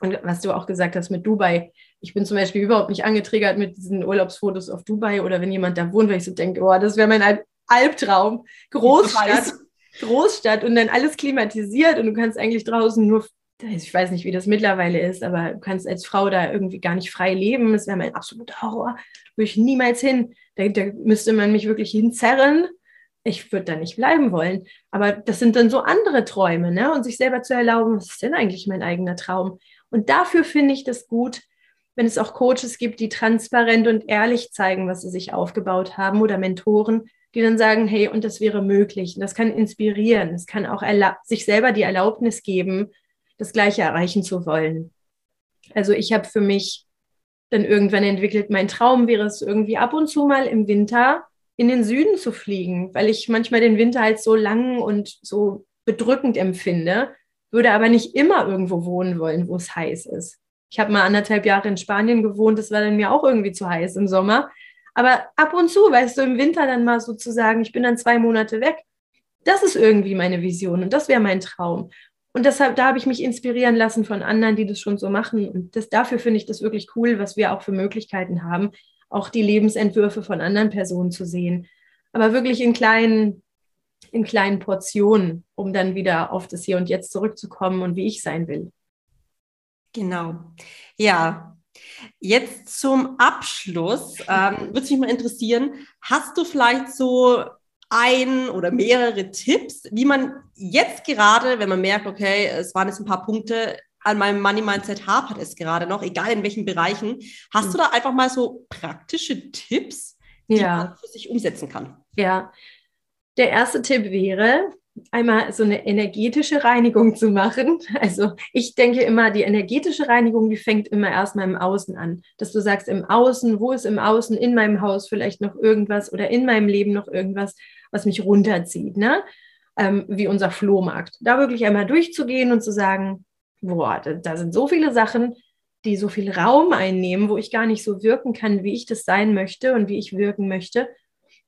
Und was du auch gesagt hast mit Dubai, ich bin zum Beispiel überhaupt nicht angetriggert mit diesen Urlaubsfotos auf Dubai oder wenn jemand da wohnt, weil ich so denke, oh, das wäre mein Albtraum. Großstadt, Großstadt und dann alles klimatisiert und du kannst eigentlich draußen nur ich weiß nicht, wie das mittlerweile ist, aber du kannst als Frau da irgendwie gar nicht frei leben. Das wäre mein absoluter Horror. Würde ich niemals hin. Da, da müsste man mich wirklich hinzerren. Ich würde da nicht bleiben wollen. Aber das sind dann so andere Träume, ne? Und sich selber zu erlauben, was ist denn eigentlich mein eigener Traum? Und dafür finde ich das gut, wenn es auch Coaches gibt, die transparent und ehrlich zeigen, was sie sich aufgebaut haben oder Mentoren, die dann sagen, hey, und das wäre möglich. Und das kann inspirieren. Es kann auch sich selber die Erlaubnis geben, das Gleiche erreichen zu wollen. Also ich habe für mich dann irgendwann entwickelt, mein Traum wäre es irgendwie ab und zu mal im Winter in den Süden zu fliegen, weil ich manchmal den Winter halt so lang und so bedrückend empfinde, würde aber nicht immer irgendwo wohnen wollen, wo es heiß ist. Ich habe mal anderthalb Jahre in Spanien gewohnt, das war dann mir auch irgendwie zu heiß im Sommer. Aber ab und zu, weißt du, im Winter dann mal sozusagen, ich bin dann zwei Monate weg. Das ist irgendwie meine Vision und das wäre mein Traum. Und deshalb, da habe ich mich inspirieren lassen von anderen, die das schon so machen. Und das, dafür finde ich das wirklich cool, was wir auch für Möglichkeiten haben, auch die Lebensentwürfe von anderen Personen zu sehen. Aber wirklich in kleinen, in kleinen Portionen, um dann wieder auf das Hier und Jetzt zurückzukommen und wie ich sein will. Genau. Ja. Jetzt zum Abschluss ähm, würde mich mal interessieren, hast du vielleicht so ein oder mehrere Tipps, wie man jetzt gerade, wenn man merkt, okay, es waren jetzt ein paar Punkte, an meinem Money Mindset hapert es gerade noch, egal in welchen Bereichen. Hast du da einfach mal so praktische Tipps, die ja. man für sich umsetzen kann? Ja, der erste Tipp wäre, einmal so eine energetische Reinigung zu machen. Also ich denke immer, die energetische Reinigung, die fängt immer erstmal im Außen an. Dass du sagst, im Außen, wo ist im Außen, in meinem Haus vielleicht noch irgendwas oder in meinem Leben noch irgendwas, was mich runterzieht, ne? Ähm, wie unser Flohmarkt. Da wirklich einmal durchzugehen und zu sagen, boah, da, da sind so viele Sachen, die so viel Raum einnehmen, wo ich gar nicht so wirken kann, wie ich das sein möchte und wie ich wirken möchte.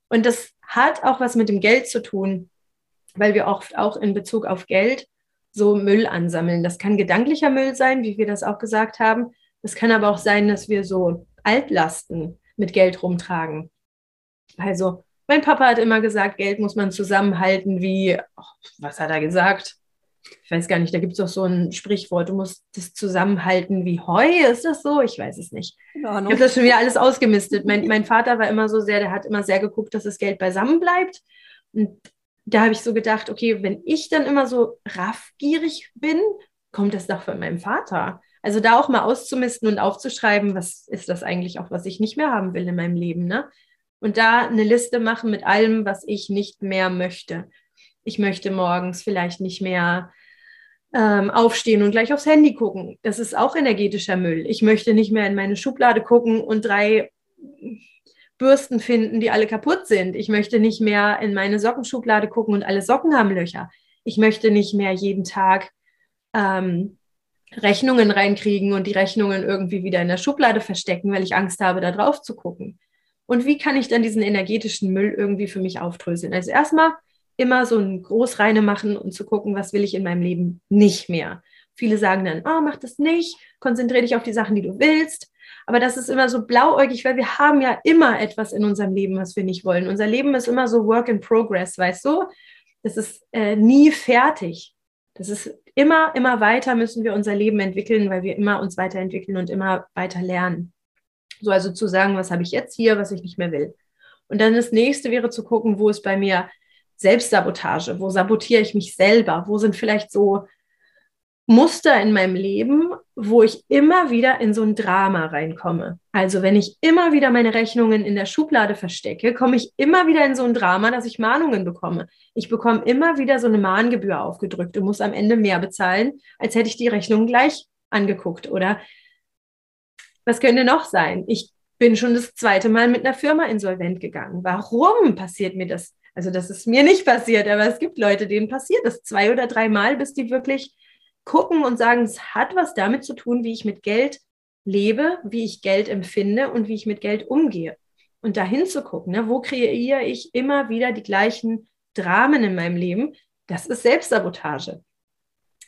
Und das hat auch was mit dem Geld zu tun weil wir oft auch in Bezug auf Geld so Müll ansammeln. Das kann gedanklicher Müll sein, wie wir das auch gesagt haben. Es kann aber auch sein, dass wir so Altlasten mit Geld rumtragen. Also, mein Papa hat immer gesagt, Geld muss man zusammenhalten wie, oh, was hat er gesagt? Ich weiß gar nicht, da gibt es doch so ein Sprichwort, du musst das zusammenhalten wie Heu, ist das so? Ich weiß es nicht. Ich habe das schon wieder alles ausgemistet. Mein, mein Vater war immer so sehr, der hat immer sehr geguckt, dass das Geld beisammen bleibt. Und da habe ich so gedacht, okay, wenn ich dann immer so raffgierig bin, kommt das doch von meinem Vater. Also da auch mal auszumisten und aufzuschreiben, was ist das eigentlich auch, was ich nicht mehr haben will in meinem Leben, ne? Und da eine Liste machen mit allem, was ich nicht mehr möchte. Ich möchte morgens vielleicht nicht mehr ähm, aufstehen und gleich aufs Handy gucken. Das ist auch energetischer Müll. Ich möchte nicht mehr in meine Schublade gucken und drei Bürsten finden, die alle kaputt sind. Ich möchte nicht mehr in meine Sockenschublade gucken und alle Socken haben Löcher. Ich möchte nicht mehr jeden Tag ähm, Rechnungen reinkriegen und die Rechnungen irgendwie wieder in der Schublade verstecken, weil ich Angst habe, da drauf zu gucken. Und wie kann ich dann diesen energetischen Müll irgendwie für mich aufdröseln? Also erstmal immer so ein Großreine machen und zu gucken, was will ich in meinem Leben nicht mehr. Viele sagen dann, oh, mach das nicht, konzentriere dich auf die Sachen, die du willst. Aber das ist immer so blauäugig, weil wir haben ja immer etwas in unserem Leben, was wir nicht wollen. Unser Leben ist immer so Work in Progress, weißt du? Das ist äh, nie fertig. Das ist immer, immer weiter müssen wir unser Leben entwickeln, weil wir immer uns weiterentwickeln und immer weiter lernen. So also zu sagen, was habe ich jetzt hier, was ich nicht mehr will. Und dann das nächste wäre zu gucken, wo ist bei mir Selbstsabotage, wo sabotiere ich mich selber, wo sind vielleicht so Muster in meinem Leben, wo ich immer wieder in so ein Drama reinkomme. Also wenn ich immer wieder meine Rechnungen in der Schublade verstecke, komme ich immer wieder in so ein Drama, dass ich Mahnungen bekomme. Ich bekomme immer wieder so eine Mahngebühr aufgedrückt und muss am Ende mehr bezahlen, als hätte ich die Rechnung gleich angeguckt. Oder was könnte noch sein? Ich bin schon das zweite Mal mit einer Firma insolvent gegangen. Warum passiert mir das? Also das ist mir nicht passiert, aber es gibt Leute, denen passiert das zwei oder dreimal, bis die wirklich gucken und sagen, es hat was damit zu tun, wie ich mit Geld lebe, wie ich Geld empfinde und wie ich mit Geld umgehe. Und dahin zu gucken, ne, wo kreiere ich immer wieder die gleichen Dramen in meinem Leben, das ist Selbstsabotage.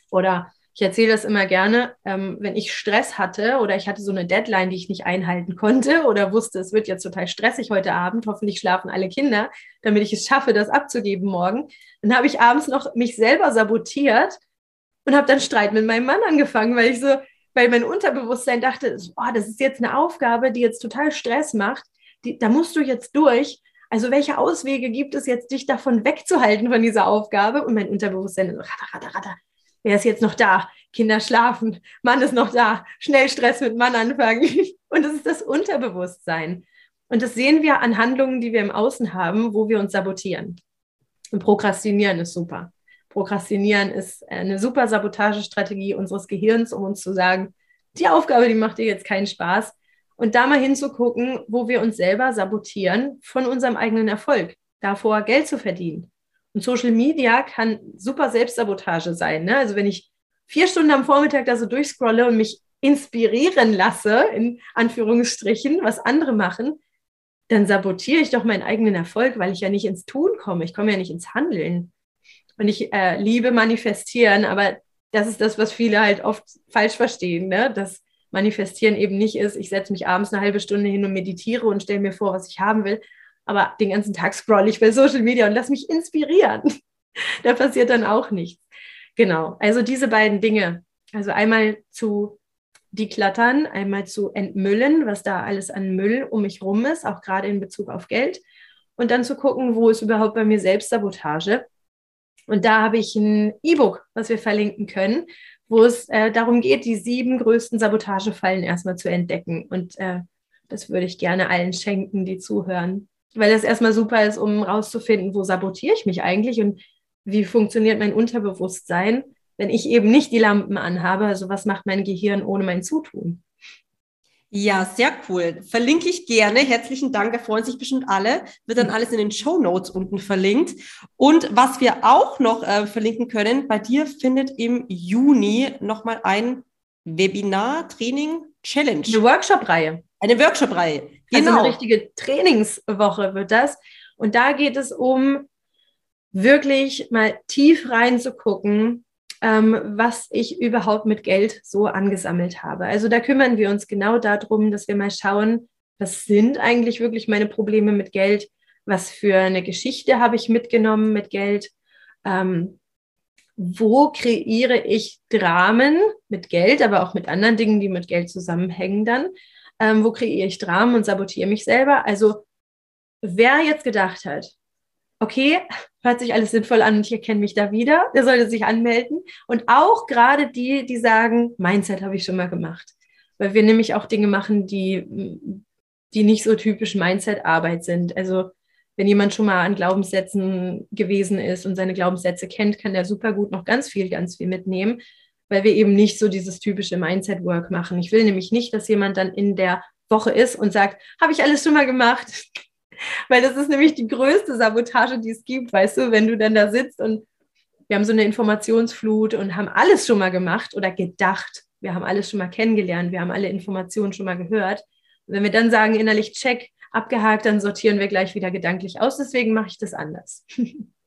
Oder ich erzähle das immer gerne, ähm, wenn ich Stress hatte oder ich hatte so eine Deadline, die ich nicht einhalten konnte oder wusste, es wird jetzt total stressig heute Abend, hoffentlich schlafen alle Kinder, damit ich es schaffe, das abzugeben morgen, dann habe ich abends noch mich selber sabotiert und habe dann Streit mit meinem Mann angefangen, weil ich so, weil mein Unterbewusstsein dachte, oh, das ist jetzt eine Aufgabe, die jetzt total Stress macht, die, da musst du jetzt durch. Also welche Auswege gibt es jetzt, dich davon wegzuhalten von dieser Aufgabe? Und mein Unterbewusstsein ratter, ratter, ratter. Wer ist jetzt noch da? Kinder schlafen, Mann ist noch da, schnell Stress mit Mann anfangen. Und das ist das Unterbewusstsein. Und das sehen wir an Handlungen, die wir im Außen haben, wo wir uns sabotieren. Und Prokrastinieren ist super. Prokrastinieren ist eine super Sabotagestrategie unseres Gehirns, um uns zu sagen, die Aufgabe, die macht dir jetzt keinen Spaß. Und da mal hinzugucken, wo wir uns selber sabotieren von unserem eigenen Erfolg, davor Geld zu verdienen. Und Social Media kann super Selbstsabotage sein. Ne? Also wenn ich vier Stunden am Vormittag da so durchscrolle und mich inspirieren lasse, in Anführungsstrichen, was andere machen, dann sabotiere ich doch meinen eigenen Erfolg, weil ich ja nicht ins Tun komme. Ich komme ja nicht ins Handeln. Und ich äh, liebe manifestieren, aber das ist das, was viele halt oft falsch verstehen, ne? dass manifestieren eben nicht ist, ich setze mich abends eine halbe Stunde hin und meditiere und stelle mir vor, was ich haben will, aber den ganzen Tag scroll ich bei Social Media und lass mich inspirieren. da passiert dann auch nichts. Genau, also diese beiden Dinge, also einmal zu deklattern, einmal zu entmüllen, was da alles an Müll um mich rum ist, auch gerade in Bezug auf Geld. Und dann zu gucken, wo ist überhaupt bei mir Selbstsabotage. Und da habe ich ein E-Book, was wir verlinken können, wo es äh, darum geht, die sieben größten Sabotagefallen erstmal zu entdecken. Und äh, das würde ich gerne allen schenken, die zuhören. Weil das erstmal super ist, um rauszufinden, wo sabotiere ich mich eigentlich und wie funktioniert mein Unterbewusstsein wenn ich eben nicht die Lampen anhabe. Also was macht mein Gehirn ohne mein Zutun? Ja, sehr cool. Verlinke ich gerne. Herzlichen Dank. Da freuen sich bestimmt alle. Wird dann alles in den Show Notes unten verlinkt. Und was wir auch noch äh, verlinken können, bei dir findet im Juni nochmal ein Webinar, Training, Challenge. Eine Workshop-Reihe. Eine Workshop-Reihe. Genau. Also eine genau. richtige Trainingswoche wird das. Und da geht es um wirklich mal tief reinzugucken, ähm, was ich überhaupt mit Geld so angesammelt habe. Also da kümmern wir uns genau darum, dass wir mal schauen, was sind eigentlich wirklich meine Probleme mit Geld? Was für eine Geschichte habe ich mitgenommen mit Geld? Ähm, wo kreiere ich Dramen mit Geld, aber auch mit anderen Dingen, die mit Geld zusammenhängen dann? Ähm, wo kreiere ich Dramen und sabotiere mich selber? Also wer jetzt gedacht hat, okay, hört sich alles sinnvoll an und ich erkenne mich da wieder, der sollte sich anmelden. Und auch gerade die, die sagen, Mindset habe ich schon mal gemacht. Weil wir nämlich auch Dinge machen, die, die nicht so typisch Mindset-Arbeit sind. Also wenn jemand schon mal an Glaubenssätzen gewesen ist und seine Glaubenssätze kennt, kann der super gut noch ganz viel, ganz viel mitnehmen, weil wir eben nicht so dieses typische Mindset-Work machen. Ich will nämlich nicht, dass jemand dann in der Woche ist und sagt, habe ich alles schon mal gemacht, weil das ist nämlich die größte Sabotage, die es gibt, weißt du, wenn du dann da sitzt und wir haben so eine Informationsflut und haben alles schon mal gemacht oder gedacht. Wir haben alles schon mal kennengelernt, wir haben alle Informationen schon mal gehört. Und wenn wir dann sagen, innerlich check, abgehakt, dann sortieren wir gleich wieder gedanklich aus. Deswegen mache ich das anders.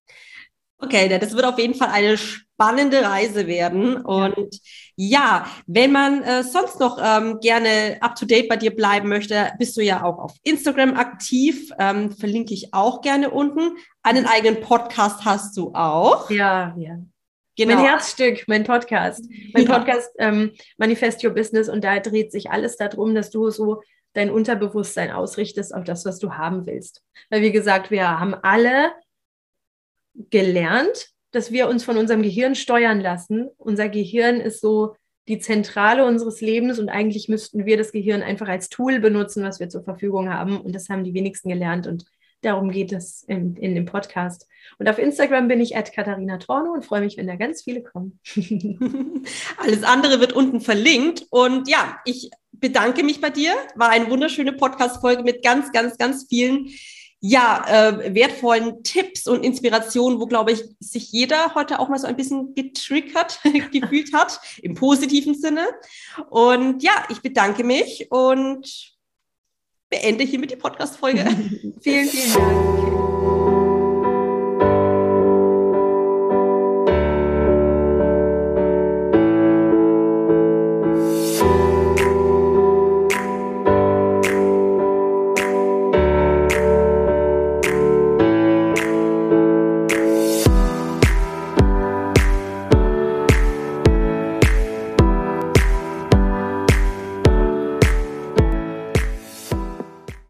Okay, das wird auf jeden Fall eine spannende Reise werden. Und ja, wenn man äh, sonst noch ähm, gerne up-to-date bei dir bleiben möchte, bist du ja auch auf Instagram aktiv. Ähm, verlinke ich auch gerne unten. Einen eigenen Podcast hast du auch. Ja, ja. Genau. Mein Herzstück, mein Podcast. Mein. Podcast ähm, Manifest Your Business und da dreht sich alles darum, dass du so dein Unterbewusstsein ausrichtest auf das, was du haben willst. Weil wie gesagt, wir haben alle gelernt, dass wir uns von unserem Gehirn steuern lassen. Unser Gehirn ist so die Zentrale unseres Lebens und eigentlich müssten wir das Gehirn einfach als Tool benutzen, was wir zur Verfügung haben. Und das haben die wenigsten gelernt und darum geht es in, in dem Podcast. Und auf Instagram bin ich at Katharina Torno und freue mich, wenn da ganz viele kommen. Alles andere wird unten verlinkt. Und ja, ich bedanke mich bei dir. War eine wunderschöne Podcast-Folge mit ganz, ganz, ganz vielen ja, äh, wertvollen Tipps und Inspirationen, wo, glaube ich, sich jeder heute auch mal so ein bisschen getriggert gefühlt hat, im positiven Sinne. Und ja, ich bedanke mich und beende hiermit die Podcast-Folge. vielen, vielen Dank.